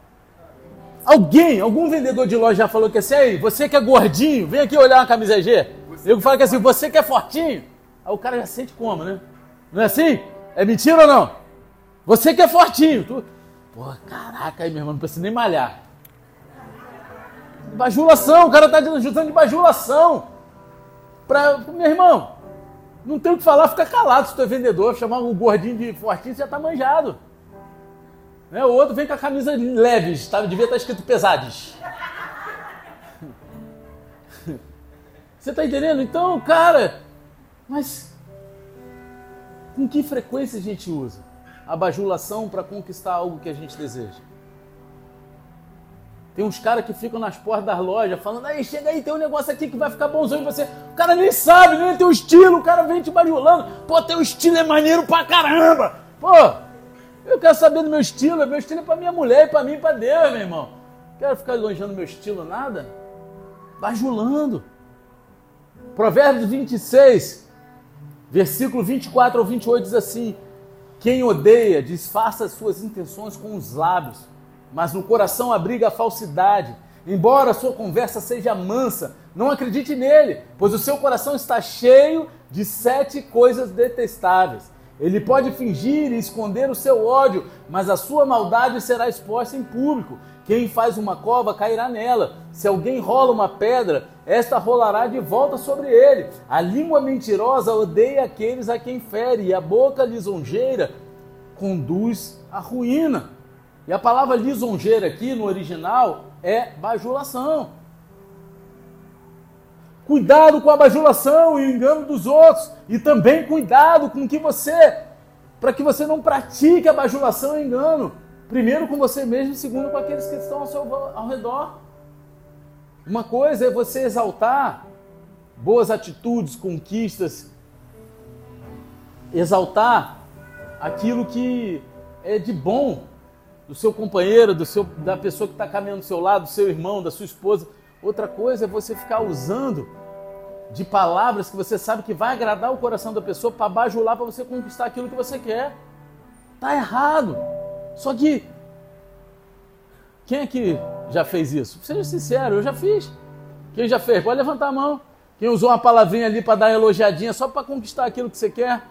Alguém, algum vendedor de loja já falou que assim, aí, você que é gordinho, vem aqui olhar uma camisa G. Eu falo que assim, você que é fortinho. Aí o cara já sente como, né? Não é assim? É mentira ou não? Você que é fortinho. Tu... Pô, caraca, aí, meu irmão, não precisa nem malhar. Bajulação, o cara tá ajudando de bajulação. Pra... Meu irmão, não tem o que falar, fica calado se tu é vendedor. Chamar um gordinho de fortinho, você já tá manjado. Né? O outro vem com a camisa leves, tá? devia estar escrito pesados. Você está entendendo? Então, cara, mas com que frequência a gente usa a bajulação para conquistar algo que a gente deseja? Tem uns caras que ficam nas portas das lojas falando, aí chega aí, tem um negócio aqui que vai ficar bonzão em você. O cara nem sabe, nem tem o estilo, o cara vem te bajulando. Pô, teu estilo é maneiro pra caramba. Pô, eu quero saber do meu estilo, meu estilo é para minha mulher para mim e para Deus, meu irmão. Quero ficar elogiando meu estilo, nada. Bajulando. Provérbios 26, versículo 24 ao 28 diz assim: Quem odeia disfarça suas intenções com os lábios, mas no coração abriga a falsidade. Embora a sua conversa seja mansa, não acredite nele, pois o seu coração está cheio de sete coisas detestáveis. Ele pode fingir e esconder o seu ódio, mas a sua maldade será exposta em público. Quem faz uma cova cairá nela. Se alguém rola uma pedra, esta rolará de volta sobre ele. A língua mentirosa odeia aqueles a quem fere, e a boca lisonjeira conduz à ruína. E a palavra lisonjeira aqui no original é bajulação. Cuidado com a bajulação e o engano dos outros. E também cuidado com que você, para que você não pratique a bajulação e engano. Primeiro com você mesmo, segundo com aqueles que estão ao seu ao redor. Uma coisa é você exaltar boas atitudes, conquistas, exaltar aquilo que é de bom do seu companheiro, do seu, da pessoa que está caminhando do seu lado, do seu irmão, da sua esposa. Outra coisa é você ficar usando de palavras que você sabe que vai agradar o coração da pessoa para bajular para você conquistar aquilo que você quer. Tá errado. Só que quem é que já fez isso? Seja sincero, eu já fiz. Quem já fez? Pode levantar a mão. Quem usou uma palavrinha ali para dar uma elogiadinha só para conquistar aquilo que você quer?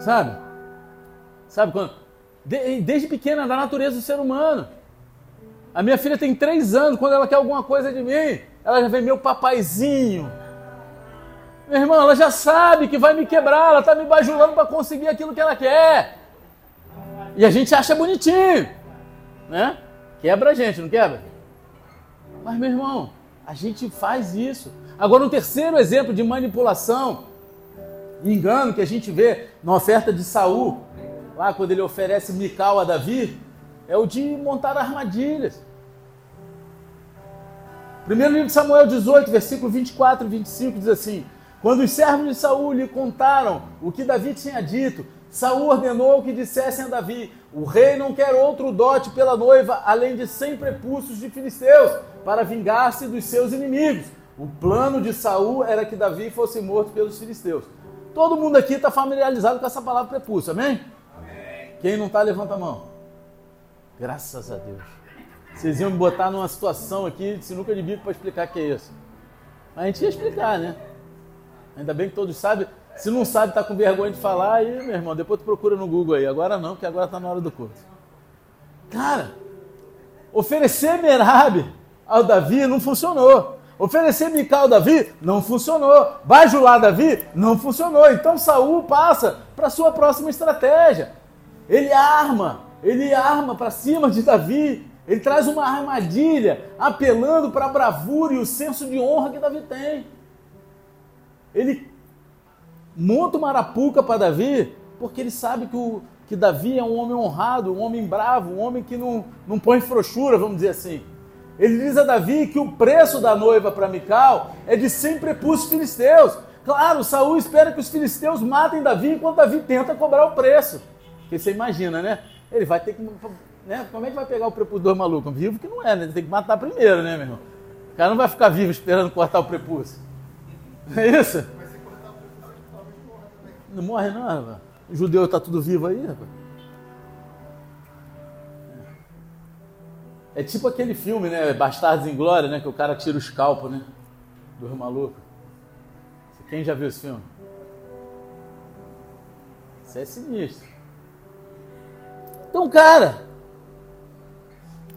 Sabe? Sabe quando? Desde pequena, da natureza do ser humano. A minha filha tem três anos, quando ela quer alguma coisa de mim, ela já vem meu papaizinho. Meu irmão, ela já sabe que vai me quebrar, ela está me bajulando para conseguir aquilo que ela quer. E a gente acha bonitinho, né? Quebra a gente, não quebra? Mas, meu irmão, a gente faz isso. Agora, um terceiro exemplo de manipulação, engano que a gente vê na oferta de Saul, lá quando ele oferece Mical a Davi, é o de montar armadilhas. Primeiro livro de Samuel 18, versículo 24 e 25 diz assim: Quando os servos de Saul lhe contaram o que Davi tinha dito, Saul ordenou que dissessem a Davi: O rei não quer outro dote pela noiva, além de cem prepulsos de filisteus, para vingar-se dos seus inimigos. O plano de Saul era que Davi fosse morto pelos filisteus. Todo mundo aqui está familiarizado com essa palavra prepulso, amém? Quem não está, levanta a mão. Graças a Deus. Vocês iam me botar numa situação aqui de sinuca de bico para explicar o que é isso. Mas a gente ia explicar, né? Ainda bem que todos sabem. Se não sabe, está com vergonha de falar, aí, meu irmão, depois tu procura no Google aí. Agora não, porque agora está na hora do culto. Cara, oferecer Merab ao Davi não funcionou. Oferecer Mical ao Davi não funcionou. Bajular Davi não funcionou. Então Saul passa para sua próxima estratégia. Ele arma, ele arma para cima de Davi. Ele traz uma armadilha, apelando para a bravura e o senso de honra que Davi tem. Ele monta uma arapuca para Davi, porque ele sabe que, o, que Davi é um homem honrado, um homem bravo, um homem que não, não põe frouxura, vamos dizer assim. Ele diz a Davi que o preço da noiva para Mical é de 100 prepúcios filisteus. Claro, Saul espera que os filisteus matem Davi enquanto Davi tenta cobrar o preço. Porque você imagina, né? Ele vai ter que. Né? Como é que vai pegar o prepúcio do maluco? Vivo que não é, né? Tem que matar primeiro, né, meu irmão? O cara não vai ficar vivo esperando cortar o prepúcio. Não é isso? Não morre não, rapaz. O judeu está tudo vivo aí, rapaz. É tipo aquele filme, né? Bastardos em Glória, né? Que o cara tira o escalpo, né? Do maluco. Quem já viu esse filme? Isso é sinistro. Então, cara,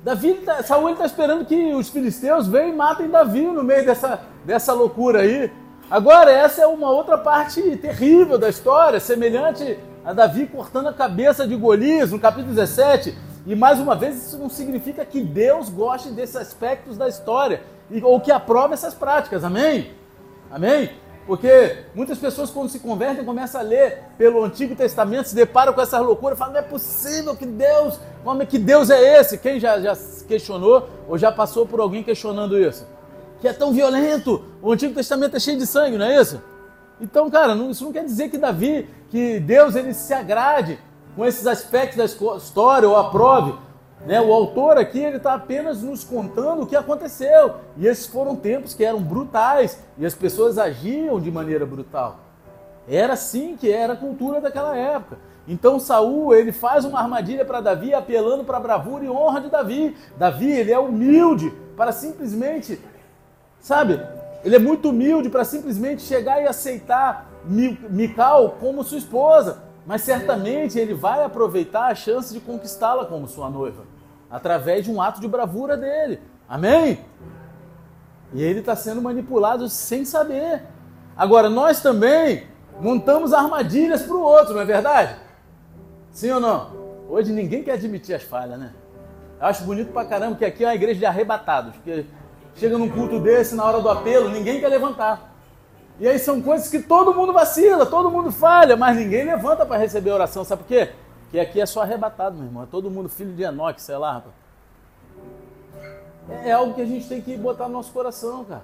Davi, tá, Saúl está esperando que os filisteus venham e matem Davi no meio dessa, dessa loucura aí. Agora, essa é uma outra parte terrível da história, semelhante a Davi cortando a cabeça de Golias, no capítulo 17. E mais uma vez, isso não significa que Deus goste desses aspectos da história, ou que aprove essas práticas, amém? Amém? Porque muitas pessoas, quando se convertem, começam a ler pelo Antigo Testamento, se deparam com essa loucura, falam: não é possível que Deus, é que Deus é esse? Quem já, já questionou ou já passou por alguém questionando isso? que é tão violento. O Antigo Testamento é cheio de sangue, não é isso? Então, cara, não, isso não quer dizer que Davi, que Deus ele se agrade com esses aspectos da história ou aprove. Né? O autor aqui ele está apenas nos contando o que aconteceu. E esses foram tempos que eram brutais e as pessoas agiam de maneira brutal. Era assim que era a cultura daquela época. Então Saul ele faz uma armadilha para Davi, apelando para a bravura e honra de Davi. Davi ele é humilde para simplesmente Sabe? Ele é muito humilde para simplesmente chegar e aceitar Mical como sua esposa. Mas certamente ele vai aproveitar a chance de conquistá-la como sua noiva, através de um ato de bravura dele. Amém? E ele está sendo manipulado sem saber. Agora, nós também montamos armadilhas para o outro, não é verdade? Sim ou não? Hoje ninguém quer admitir as falhas, né? Eu acho bonito pra caramba que aqui é uma igreja de arrebatados. Porque Chega num culto desse, na hora do apelo, ninguém quer levantar. E aí são coisas que todo mundo vacila, todo mundo falha, mas ninguém levanta para receber a oração. Sabe por quê? Porque aqui é só arrebatado, meu irmão. É todo mundo filho de Enoque, sei lá, rapaz. É, é algo que a gente tem que botar no nosso coração, cara.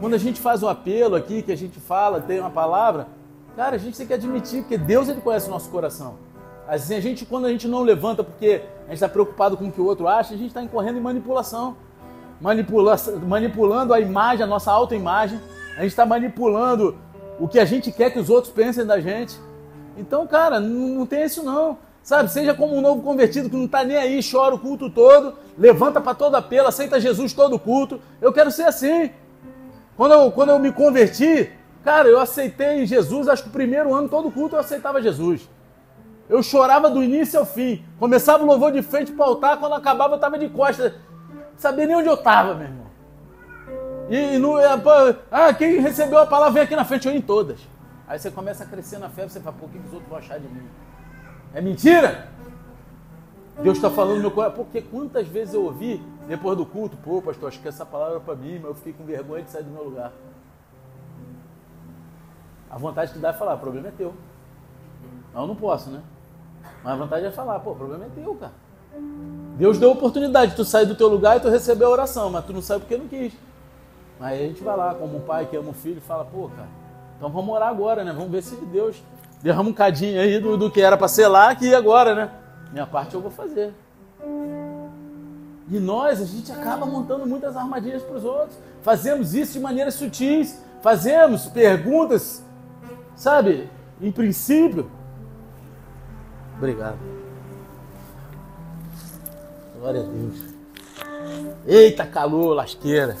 Quando a gente faz um apelo aqui, que a gente fala, tem uma palavra, cara, a gente tem que admitir, porque Deus ele conhece o nosso coração. Assim, a gente, quando a gente não levanta porque a gente está preocupado com o que o outro acha, a gente está incorrendo em manipulação manipula, manipulando a imagem, a nossa autoimagem. A gente está manipulando o que a gente quer que os outros pensem da gente. Então, cara, não, não tem isso não. Sabe, seja como um novo convertido que não está nem aí, chora o culto todo, levanta para todo apelo, aceita Jesus todo culto. Eu quero ser assim. Quando eu, quando eu me converti, cara, eu aceitei Jesus, acho que o primeiro ano, todo culto eu aceitava Jesus. Eu chorava do início ao fim. Começava o louvor de frente para o altar, quando acabava eu estava de costas sabia nem onde eu estava, meu irmão. E, no, é, ah, quem recebeu a palavra vem aqui na frente, eu em todas. Aí você começa a crescer na fé, você fala, o que os outros vão achar de mim? É mentira? Deus está falando no meu coração. Porque quantas vezes eu ouvi depois do culto, pô, pastor, acho que essa palavra é para mim, mas eu fiquei com vergonha de sair do meu lugar. A vontade que dá é falar, o problema é teu. Eu não posso, né? Mas a vontade é falar, pô, o problema é teu, cara. Deus deu a oportunidade de tu sair do teu lugar e tu receber a oração, mas tu não saiu porque não quis. Aí a gente vai lá, como um pai que ama o filho, e fala, pô, cara, então vamos orar agora, né? Vamos ver se Deus derrama um cadinho aí do, do que era para ser lá aqui agora, né? Minha parte eu vou fazer. E nós, a gente acaba montando muitas armadilhas para os outros. Fazemos isso de maneiras sutis. Fazemos perguntas, sabe? Em princípio. Obrigado. Glória a Deus. Eita, calor, lasqueira.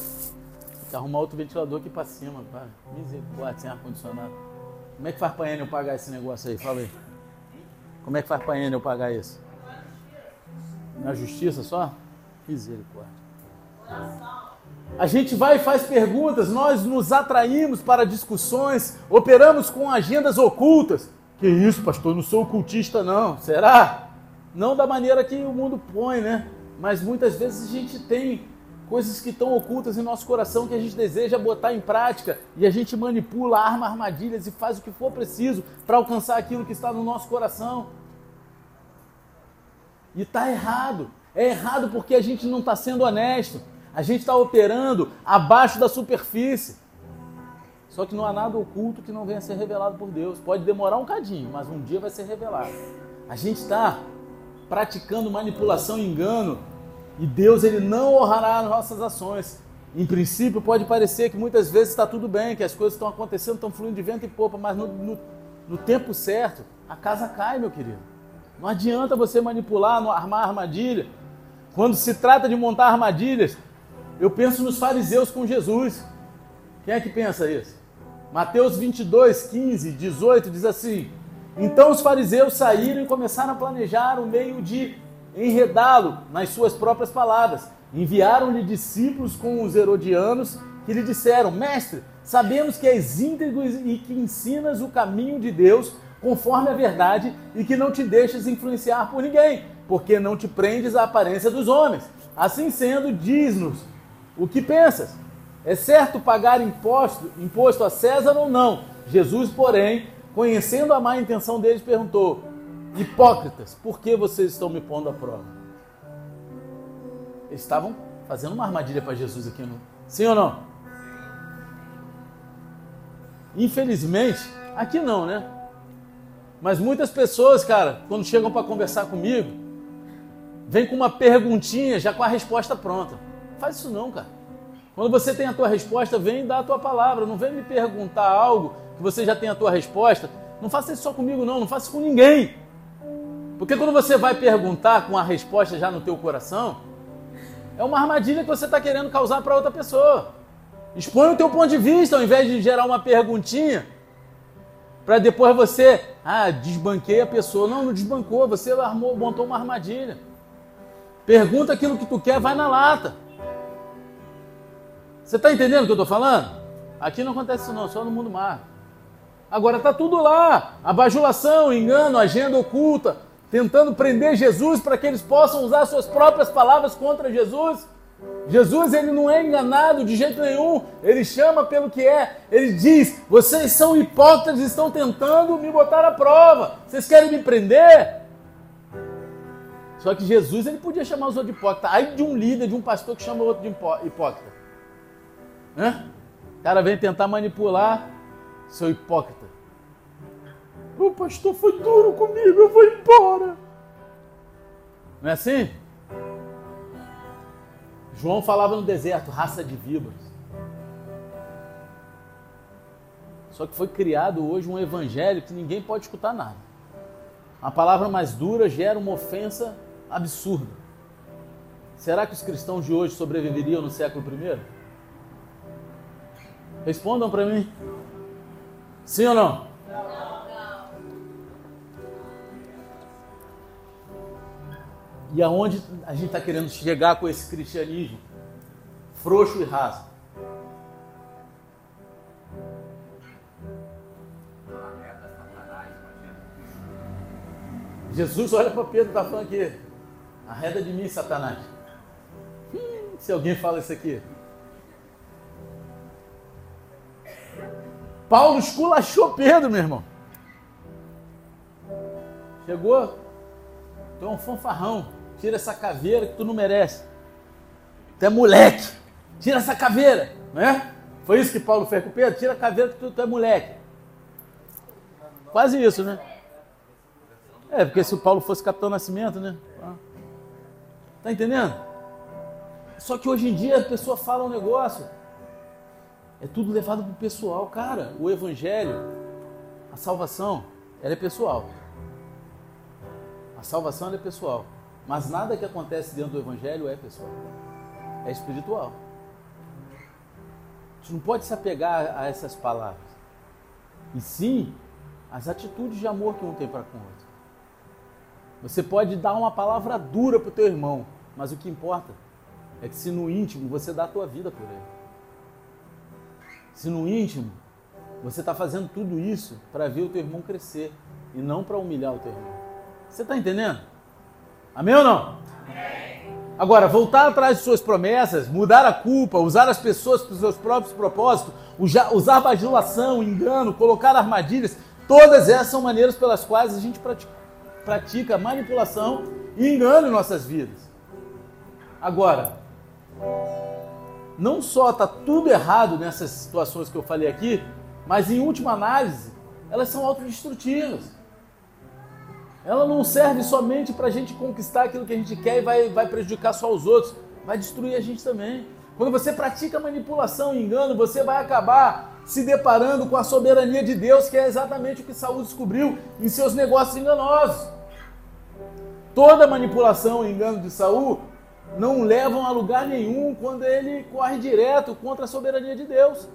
Arrumar outro ventilador aqui para cima. Pá. Misericórdia, sem ar-condicionado. Como é que faz para eu pagar esse negócio aí? Fala aí. Como é que faz para eu pagar isso? Na justiça só? Misericórdia. A gente vai e faz perguntas, nós nos atraímos para discussões, operamos com agendas ocultas. Que isso, pastor? Eu não sou ocultista, não. Será? Não da maneira que o mundo põe, né? Mas muitas vezes a gente tem coisas que estão ocultas em nosso coração que a gente deseja botar em prática e a gente manipula, arma armadilhas e faz o que for preciso para alcançar aquilo que está no nosso coração. E está errado. É errado porque a gente não está sendo honesto. A gente está operando abaixo da superfície. Só que não há nada oculto que não venha a ser revelado por Deus. Pode demorar um cadinho, mas um dia vai ser revelado. A gente está praticando manipulação e engano e Deus ele não honrará as nossas ações. Em princípio, pode parecer que muitas vezes está tudo bem, que as coisas estão acontecendo, estão fluindo de vento e popa, mas no, no, no tempo certo, a casa cai, meu querido. Não adianta você manipular, armar armadilha. Quando se trata de montar armadilhas, eu penso nos fariseus com Jesus. Quem é que pensa isso? Mateus 22, 15, 18 diz assim: Então os fariseus saíram e começaram a planejar o meio de enredá-lo nas suas próprias palavras. Enviaram-lhe discípulos com os herodianos que lhe disseram: Mestre, sabemos que és íntegro e que ensinas o caminho de Deus conforme a verdade e que não te deixas influenciar por ninguém, porque não te prendes à aparência dos homens. Assim sendo, diz-nos o que pensas. É certo pagar imposto, imposto a César ou não? Jesus, porém, conhecendo a má intenção deles, perguntou: Hipócritas, por que vocês estão me pondo à prova? Eles estavam fazendo uma armadilha para Jesus aqui, não? Sim ou não? Infelizmente, aqui não, né? Mas muitas pessoas, cara, quando chegam para conversar comigo, vem com uma perguntinha já com a resposta pronta. Faz isso não, cara. Quando você tem a tua resposta, vem dar a tua palavra. Não vem me perguntar algo que você já tem a tua resposta. Não faça isso só comigo, não. Não faça isso com ninguém. Porque quando você vai perguntar com a resposta já no teu coração, é uma armadilha que você está querendo causar para outra pessoa. Expõe o teu ponto de vista ao invés de gerar uma perguntinha para depois você, ah, desbanquei a pessoa. Não, não desbancou, você armou, montou uma armadilha. Pergunta aquilo que tu quer, vai na lata. Você está entendendo o que eu estou falando? Aqui não acontece isso não, só no mundo mar. Agora está tudo lá. A bajulação, engano, agenda oculta, tentando prender Jesus para que eles possam usar suas próprias palavras contra Jesus. Jesus ele não é enganado de jeito nenhum, ele chama pelo que é. Ele diz: "Vocês são hipócritas, estão tentando me botar à prova. Vocês querem me prender?" Só que Jesus ele podia chamar os outros de hipócritas. Aí de um líder, de um pastor que chama o outro de hipócrita. O cara vem tentar manipular seu hipócrita. O pastor foi duro comigo, eu vou embora. Não é assim? João falava no deserto, raça de víboras. Só que foi criado hoje um evangelho que ninguém pode escutar nada. A palavra mais dura gera uma ofensa absurda. Será que os cristãos de hoje sobreviveriam no século I? Respondam para mim. Sim ou não? E aonde a gente está querendo chegar com esse cristianismo? Frouxo e raso. Jesus olha para Pedro e está falando aqui. Arreda de mim, Satanás. Hum, se alguém fala isso aqui. Paulo esculachou Pedro, meu irmão. Chegou, tu é um fanfarrão tira essa caveira que tu não merece. Tu é moleque, tira essa caveira, não é? Foi isso que Paulo fez com Pedro? Tira a caveira que tu, tu é moleque. Quase isso, né? É, porque se o Paulo fosse Capitão Nascimento, né? Tá entendendo? Só que hoje em dia a pessoa fala um negócio. É tudo levado pro pessoal. Cara, o evangelho, a salvação, ela é pessoal. A salvação é pessoal. Mas nada que acontece dentro do evangelho é pessoal. É espiritual. Gente não pode se apegar a essas palavras. E sim as atitudes de amor que um tem para com o outro. Você pode dar uma palavra dura para o teu irmão, mas o que importa é que se no íntimo você dá a tua vida por ele. Se no íntimo você está fazendo tudo isso para ver o teu irmão crescer e não para humilhar o teu irmão. Você está entendendo? Amém ou não? Agora, voltar atrás de suas promessas, mudar a culpa, usar as pessoas para os seus próprios propósitos, usar bajulação, engano, colocar armadilhas, todas essas são maneiras pelas quais a gente pratica manipulação e engano em nossas vidas. Agora, não só está tudo errado nessas situações que eu falei aqui, mas em última análise, elas são autodestrutivas. Ela não serve somente para a gente conquistar aquilo que a gente quer e vai, vai prejudicar só os outros, vai destruir a gente também. Quando você pratica manipulação e engano, você vai acabar se deparando com a soberania de Deus, que é exatamente o que Saul descobriu em seus negócios enganosos. Toda manipulação e engano de Saul não levam a lugar nenhum quando ele corre direto contra a soberania de Deus.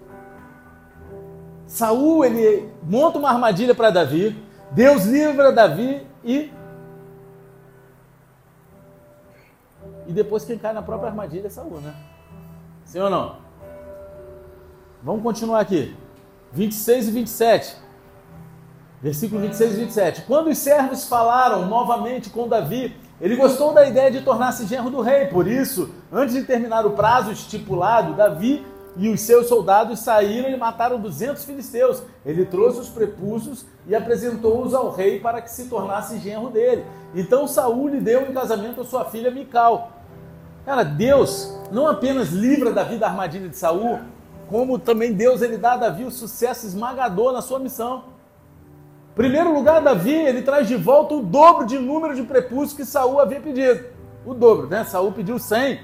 Saul ele monta uma armadilha para Davi, Deus livra Davi e e depois quem cai na própria armadilha é Saul, né? Sim ou não? Vamos continuar aqui. 26 e 27. Versículo 26 e 27. Quando os servos falaram novamente com Davi, ele gostou da ideia de tornar-se genro do rei. Por isso, antes de terminar o prazo estipulado, Davi e os seus soldados saíram e mataram 200 filisteus. Ele trouxe os prepúcios e apresentou-os ao rei para que se tornasse genro dele. Então Saul lhe deu em casamento a sua filha Mical. Cara, Deus não apenas livra Davi da armadilha de Saul, como também Deus ele dá a Davi o sucesso esmagador na sua missão. Primeiro lugar, Davi, ele traz de volta o dobro de número de prepúcios que Saul havia pedido. O dobro, né? Saul pediu 100,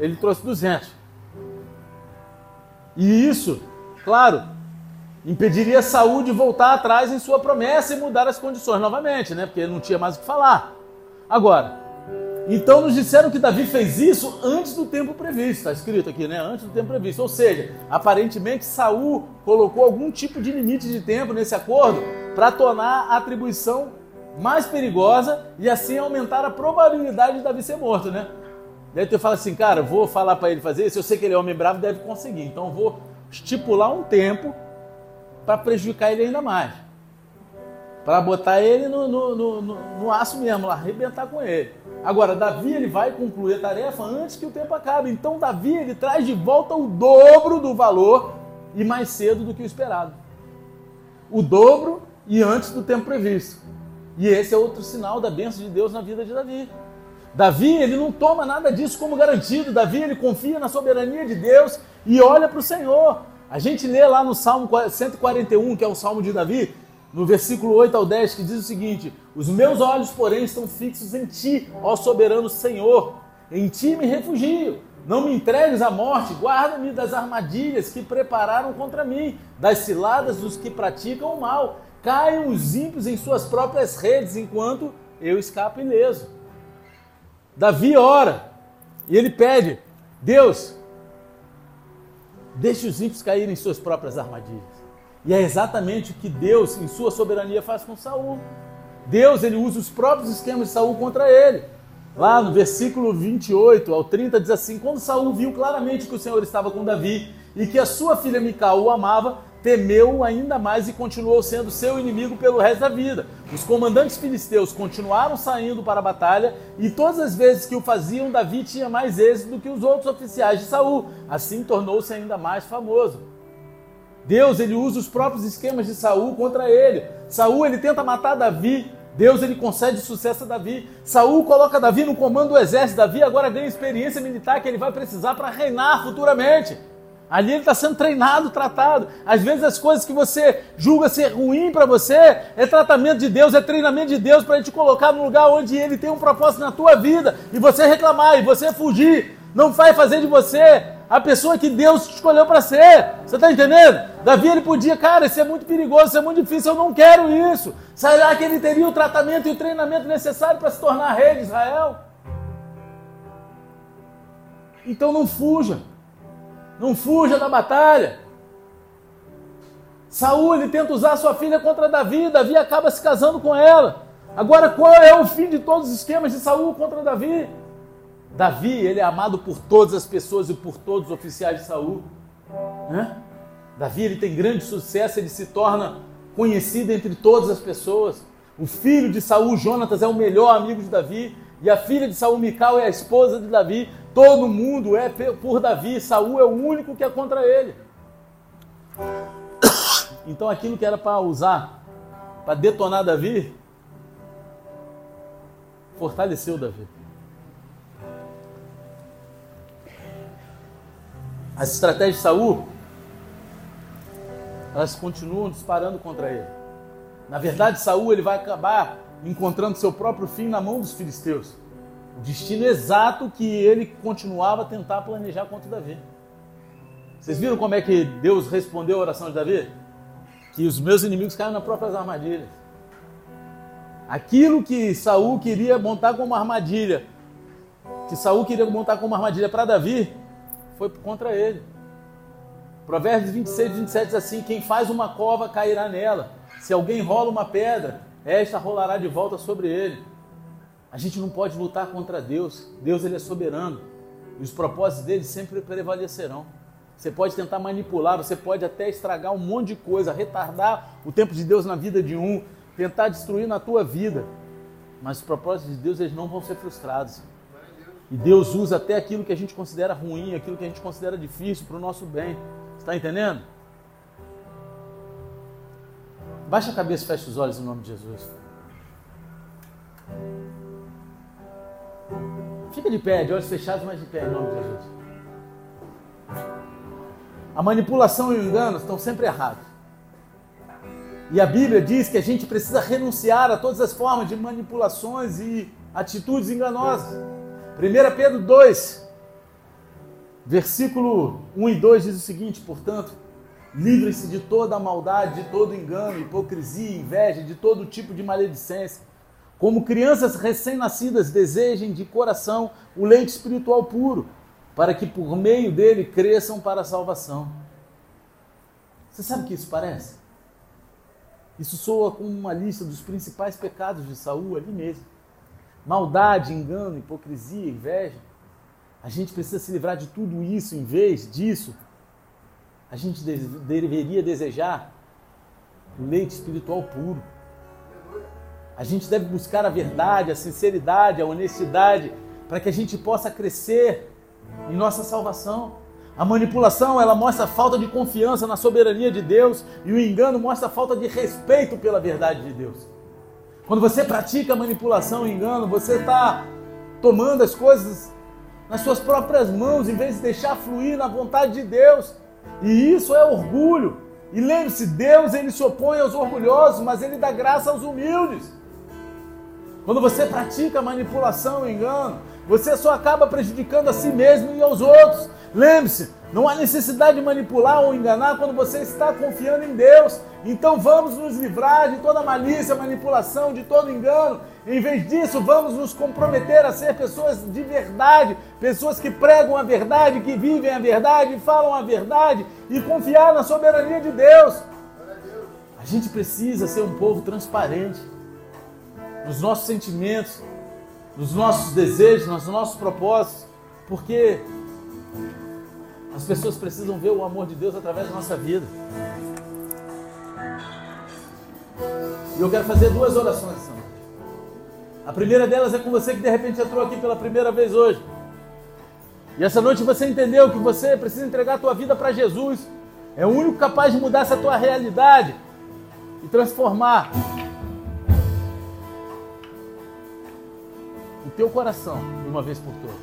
ele trouxe 200. E isso, claro, impediria Saul de voltar atrás em sua promessa e mudar as condições novamente, né? Porque ele não tinha mais o que falar. Agora, então nos disseram que Davi fez isso antes do tempo previsto, está escrito aqui, né? Antes do tempo previsto. Ou seja, aparentemente Saul colocou algum tipo de limite de tempo nesse acordo para tornar a atribuição mais perigosa e assim aumentar a probabilidade de Davi ser morto, né? Daí tu fala assim, cara, vou falar para ele fazer isso, eu sei que ele é homem bravo, deve conseguir. Então vou estipular um tempo para prejudicar ele ainda mais. Para botar ele no, no, no, no, aço mesmo, lá, arrebentar com ele. Agora, Davi ele vai concluir a tarefa antes que o tempo acabe. Então, Davi ele traz de volta o dobro do valor e mais cedo do que o esperado. O dobro e antes do tempo previsto. E esse é outro sinal da bênção de Deus na vida de Davi. Davi, ele não toma nada disso como garantido. Davi, ele confia na soberania de Deus e olha para o Senhor. A gente lê lá no Salmo 141, que é o Salmo de Davi, no versículo 8 ao 10, que diz o seguinte: Os meus olhos, porém, estão fixos em ti, ó soberano Senhor. Em ti me refugio. Não me entregues à morte, guarda-me das armadilhas que prepararam contra mim, das ciladas dos que praticam o mal. Caiam os ímpios em suas próprias redes, enquanto eu escapo ileso. Davi ora e ele pede: Deus, deixe os ímpios caírem em suas próprias armadilhas. E é exatamente o que Deus, em sua soberania, faz com Saul. Deus ele usa os próprios esquemas de Saul contra ele. Lá no versículo 28 ao 30 diz assim: Quando Saul viu claramente que o Senhor estava com Davi e que a sua filha Mical o amava, temeu ainda mais e continuou sendo seu inimigo pelo resto da vida. Os comandantes filisteus continuaram saindo para a batalha e todas as vezes que o faziam, Davi tinha mais êxito do que os outros oficiais de Saul. Assim tornou-se ainda mais famoso. Deus ele usa os próprios esquemas de Saul contra ele. Saul ele tenta matar Davi Deus ele concede sucesso a Davi. Saul coloca Davi no comando do exército. Davi agora ganha experiência militar que ele vai precisar para reinar futuramente. Ali ele está sendo treinado, tratado. Às vezes as coisas que você julga ser ruim para você é tratamento de Deus, é treinamento de Deus para ele te colocar no lugar onde ele tem um propósito na tua vida e você reclamar e você fugir. Não vai fazer de você a pessoa que Deus escolheu para ser. Você está entendendo? Davi ele podia, cara, isso é muito perigoso, isso é muito difícil, eu não quero isso. Será que ele teria o tratamento e o treinamento necessário para se tornar rei de Israel? Então não fuja. Não fuja da batalha. Saúl tenta usar sua filha contra Davi, Davi acaba se casando com ela. Agora qual é o fim de todos os esquemas de Saúl contra Davi? Davi, ele é amado por todas as pessoas e por todos os oficiais de Saul. Né? Davi, ele tem grande sucesso, ele se torna conhecido entre todas as pessoas. O filho de Saul, Jonatas, é o melhor amigo de Davi, e a filha de Saul, Mical, é a esposa de Davi. Todo mundo é por Davi, Saul é o único que é contra ele. Então aquilo que era para usar, para detonar Davi, fortaleceu Davi. As estratégias de Saul, elas continuam disparando contra ele. Na verdade, Saul ele vai acabar encontrando seu próprio fim na mão dos filisteus. O destino exato que ele continuava a tentar planejar contra Davi. Vocês viram como é que Deus respondeu a oração de Davi? Que os meus inimigos caíram nas próprias armadilhas. Aquilo que Saul queria montar como armadilha, que Saul queria montar como armadilha para Davi, foi contra ele. Provérbios 26, 27 diz assim: Quem faz uma cova cairá nela. Se alguém rola uma pedra, esta rolará de volta sobre ele. A gente não pode lutar contra Deus. Deus ele é soberano. E os propósitos dele sempre prevalecerão. Você pode tentar manipular, você pode até estragar um monte de coisa, retardar o tempo de Deus na vida de um, tentar destruir na tua vida. Mas os propósitos de Deus eles não vão ser frustrados. E Deus usa até aquilo que a gente considera ruim, aquilo que a gente considera difícil para o nosso bem. Está entendendo? Baixa a cabeça fecha os olhos em nome de Jesus. Fica de pé, de olhos fechados, mas de pé em nome de Jesus. A manipulação e o engano estão sempre errados. E a Bíblia diz que a gente precisa renunciar a todas as formas de manipulações e atitudes enganosas. 1 Pedro 2, versículo 1 e 2 diz o seguinte: portanto, livre-se de toda a maldade, de todo engano, hipocrisia, inveja, de todo tipo de maledicência. Como crianças recém-nascidas, desejem de coração o leite espiritual puro, para que por meio dele cresçam para a salvação. Você sabe o que isso parece? Isso soa como uma lista dos principais pecados de Saul ali mesmo maldade, engano, hipocrisia, inveja. A gente precisa se livrar de tudo isso, em vez disso, a gente deveria desejar o leite espiritual puro. A gente deve buscar a verdade, a sinceridade, a honestidade, para que a gente possa crescer em nossa salvação. A manipulação, ela mostra a falta de confiança na soberania de Deus e o engano mostra a falta de respeito pela verdade de Deus. Quando você pratica manipulação e engano, você está tomando as coisas nas suas próprias mãos, em vez de deixar fluir na vontade de Deus. E isso é orgulho. E lembre-se, Deus ele se opõe aos orgulhosos, mas ele dá graça aos humildes. Quando você pratica manipulação e engano, você só acaba prejudicando a si mesmo e aos outros. Lembre-se, não há necessidade de manipular ou enganar quando você está confiando em Deus. Então vamos nos livrar de toda malícia, manipulação, de todo engano. Em vez disso, vamos nos comprometer a ser pessoas de verdade, pessoas que pregam a verdade, que vivem a verdade, falam a verdade e confiar na soberania de Deus. A gente precisa ser um povo transparente nos nossos sentimentos, nos nossos desejos, nos nossos propósitos, porque as pessoas precisam ver o amor de Deus através da nossa vida. E eu quero fazer duas orações. A primeira delas é com você que de repente entrou aqui pela primeira vez hoje. E essa noite você entendeu que você precisa entregar a tua vida para Jesus. É o único capaz de mudar essa tua realidade e transformar teu coração de uma vez por todas.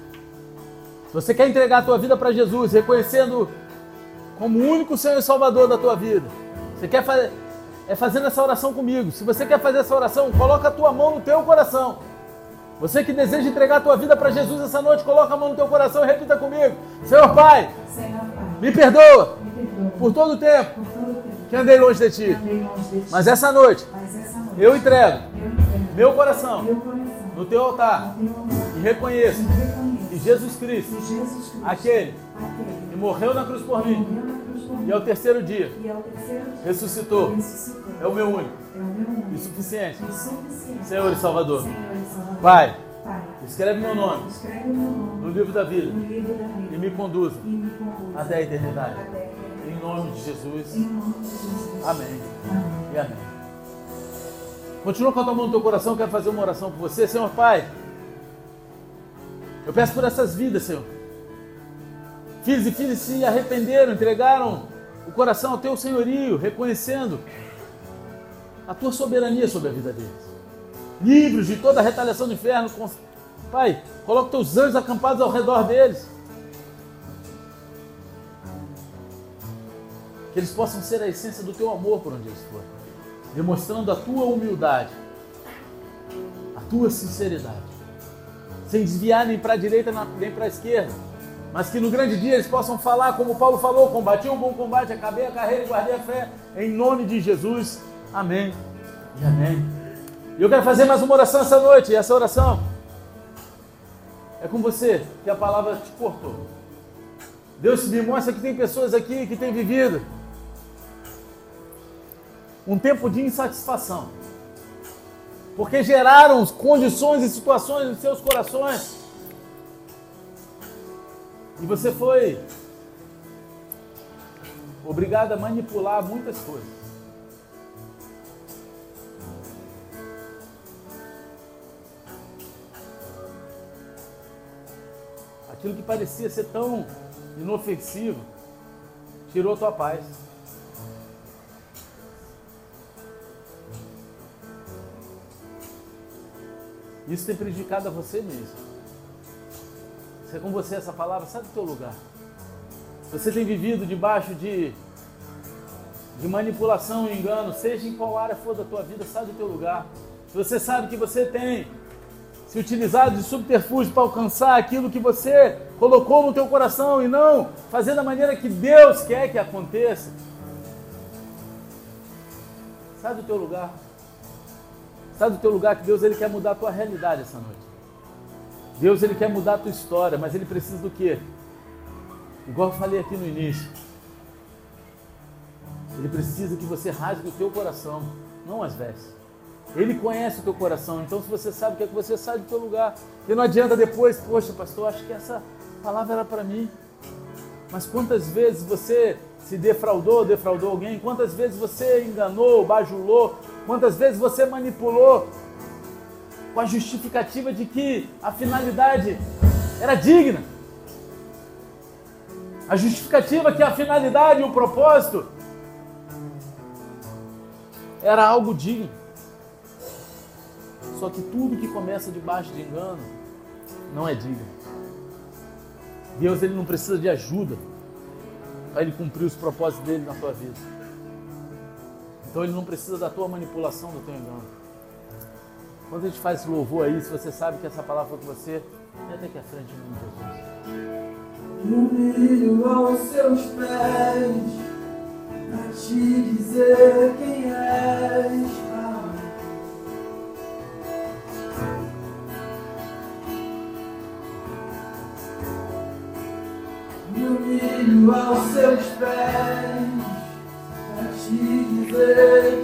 Se você quer entregar a tua vida para Jesus, reconhecendo como o único Senhor e Salvador da tua vida, você quer fazer, é fazendo essa oração comigo. Se você quer fazer essa oração, coloca a tua mão no teu coração. Você que deseja entregar a tua vida para Jesus essa noite, coloca a mão no teu coração e repita comigo: Senhor Pai, Senhor Pai, me perdoa me perdoa por todo o tempo por todo o tempo que andei longe de ti. longe de ti. Mas essa noite Mas essa noite eu entrego eu entrego meu coração meu coração no teu altar e reconheço que Jesus Cristo, aquele que morreu na cruz por mim e ao terceiro dia ressuscitou, é o meu único e suficiente Senhor e Salvador. Pai, escreve meu nome no livro da vida e me conduza até a eternidade. Em nome de Jesus. Amém. E amém. Continua com a tua mão no teu coração, quero fazer uma oração por você, Senhor Pai. Eu peço por essas vidas, Senhor. Filhos e filhas se arrependeram, entregaram o coração ao teu senhorio, reconhecendo a tua soberania sobre a vida deles. Livros de toda a retaliação do inferno. Pai, coloca teus anjos acampados ao redor deles. Que eles possam ser a essência do teu amor por onde eles forem, demonstrando a tua humildade, a tua sinceridade, sem desviar nem para a direita nem para a esquerda, mas que no grande dia eles possam falar como Paulo falou: combati um bom combate, acabei a carreira e guardei a fé, em nome de Jesus. Amém e amém. E eu quero fazer mais uma oração essa noite, e essa oração é com você, que a palavra te cortou. Deus me mostra que tem pessoas aqui que têm vivido um tempo de insatisfação. Porque geraram condições e situações em seus corações. E você foi obrigado a manipular muitas coisas. Aquilo que parecia ser tão inofensivo tirou tua paz. Isso tem prejudicado a você mesmo. Se é com você essa palavra, sai do teu lugar. Você tem vivido debaixo de, de manipulação e engano, seja em qual área for da tua vida, sai do teu lugar. Se você sabe que você tem se utilizado de subterfúgio para alcançar aquilo que você colocou no teu coração e não fazer da maneira que Deus quer que aconteça, sai do teu lugar. Sai do teu lugar que Deus ele quer mudar a tua realidade essa noite. Deus ele quer mudar a tua história, mas ele precisa do quê? Igual eu falei aqui no início. Ele precisa que você rasgue o teu coração, não as vestes. Ele conhece o teu coração, então se você sabe o que é que você sai do teu lugar. E não adianta depois, poxa, pastor, acho que essa palavra era para mim. Mas quantas vezes você se defraudou, defraudou alguém? Quantas vezes você enganou, bajulou? Quantas vezes você manipulou com a justificativa de que a finalidade era digna? A justificativa que a finalidade e o propósito era algo digno. Só que tudo que começa debaixo de engano não é digno. Deus ele não precisa de ajuda para ele cumprir os propósitos dele na tua vida. Então ele não precisa da tua manipulação, do teu engano. Quando a gente faz louvor aí, se você sabe que essa palavra foi com você, até aqui à frente em nome de Jesus. Me humilho aos seus pés pra te dizer quem és, Pai. Me humilho aos seus pés pra te dizer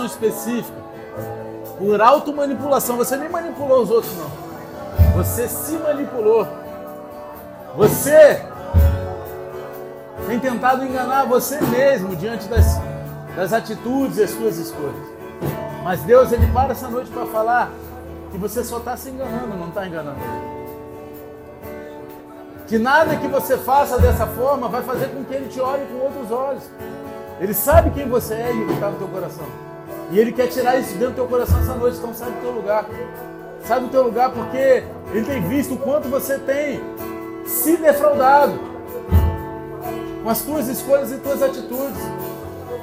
uma situação específica por automanipulação. Você nem manipulou os outros, não. Você se manipulou. Você tem tentado enganar você mesmo diante das, das atitudes e as suas escolhas. Mas Deus, Ele para essa noite para falar que você só está se enganando, não está enganando. Que nada que você faça dessa forma vai fazer com que Ele te olhe com outros olhos. Ele sabe quem você é e o que está no teu coração. E Ele quer tirar isso dentro do teu coração essa noite, então sai do teu lugar. Sai do teu lugar porque Ele tem visto o quanto você tem se defraudado com as tuas escolhas e tuas atitudes.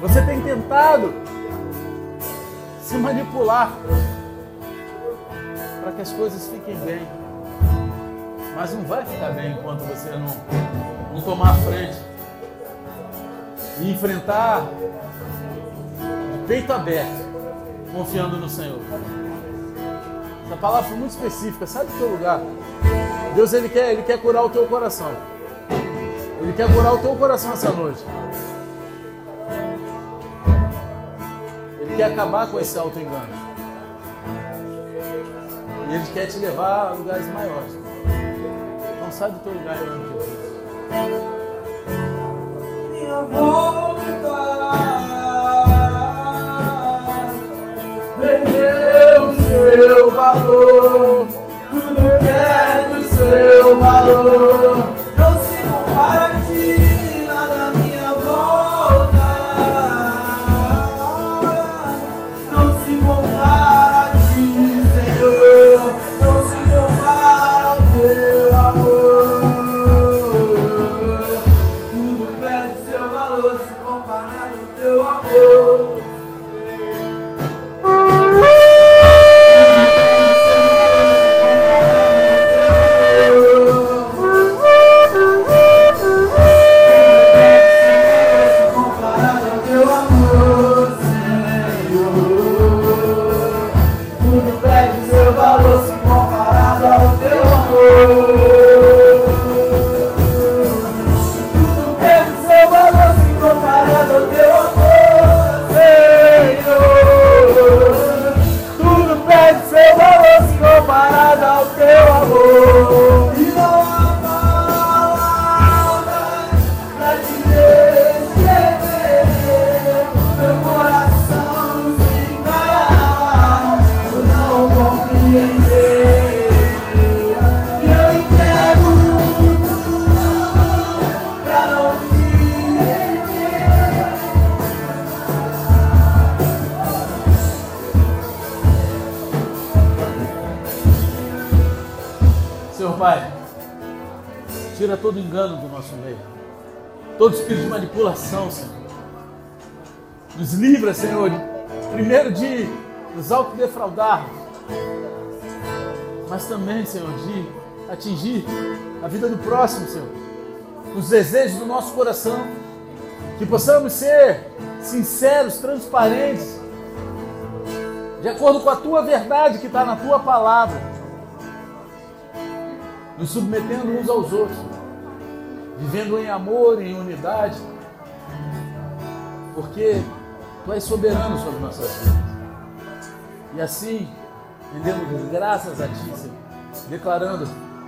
Você tem tentado se manipular para que as coisas fiquem bem. Mas não vai ficar bem enquanto você não, não tomar a frente e enfrentar peito aberto, confiando no Senhor. Essa palavra foi muito específica, sai do teu lugar. Deus ele quer, ele quer curar o teu coração. Ele quer curar o teu coração essa noite. Ele quer acabar com esse auto-engano. E ele quer te levar a lugares maiores. Então sai do teu lugar em nome de. Perdeu o seu valor, tudo perde o seu valor. Vida do próximo, Senhor, os desejos do nosso coração, que possamos ser sinceros, transparentes, de acordo com a tua verdade que está na tua palavra. Nos submetendo uns aos outros, vivendo em amor, em unidade, porque Tu és soberano sobre nossas vidas. E assim, rendemos graças a Ti, Senhor, declarando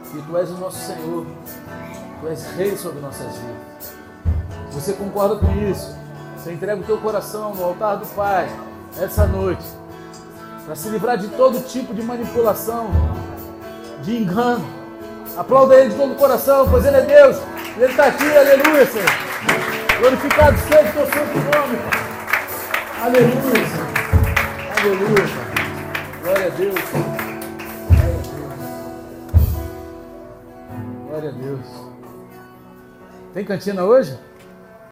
que Tu és o nosso Senhor, Tu és Rei sobre nossas vidas. Você concorda com isso, você entrega o teu coração no altar do Pai essa noite, para se livrar de todo tipo de manipulação, de engano. Aplauda Ele de todo o coração, pois Ele é Deus, e Ele está aqui, aleluia, Senhor. Glorificado seja o teu santo nome. Aleluia, Senhor. Aleluia. Glória a Deus. Glória a Deus. Tem cantina hoje?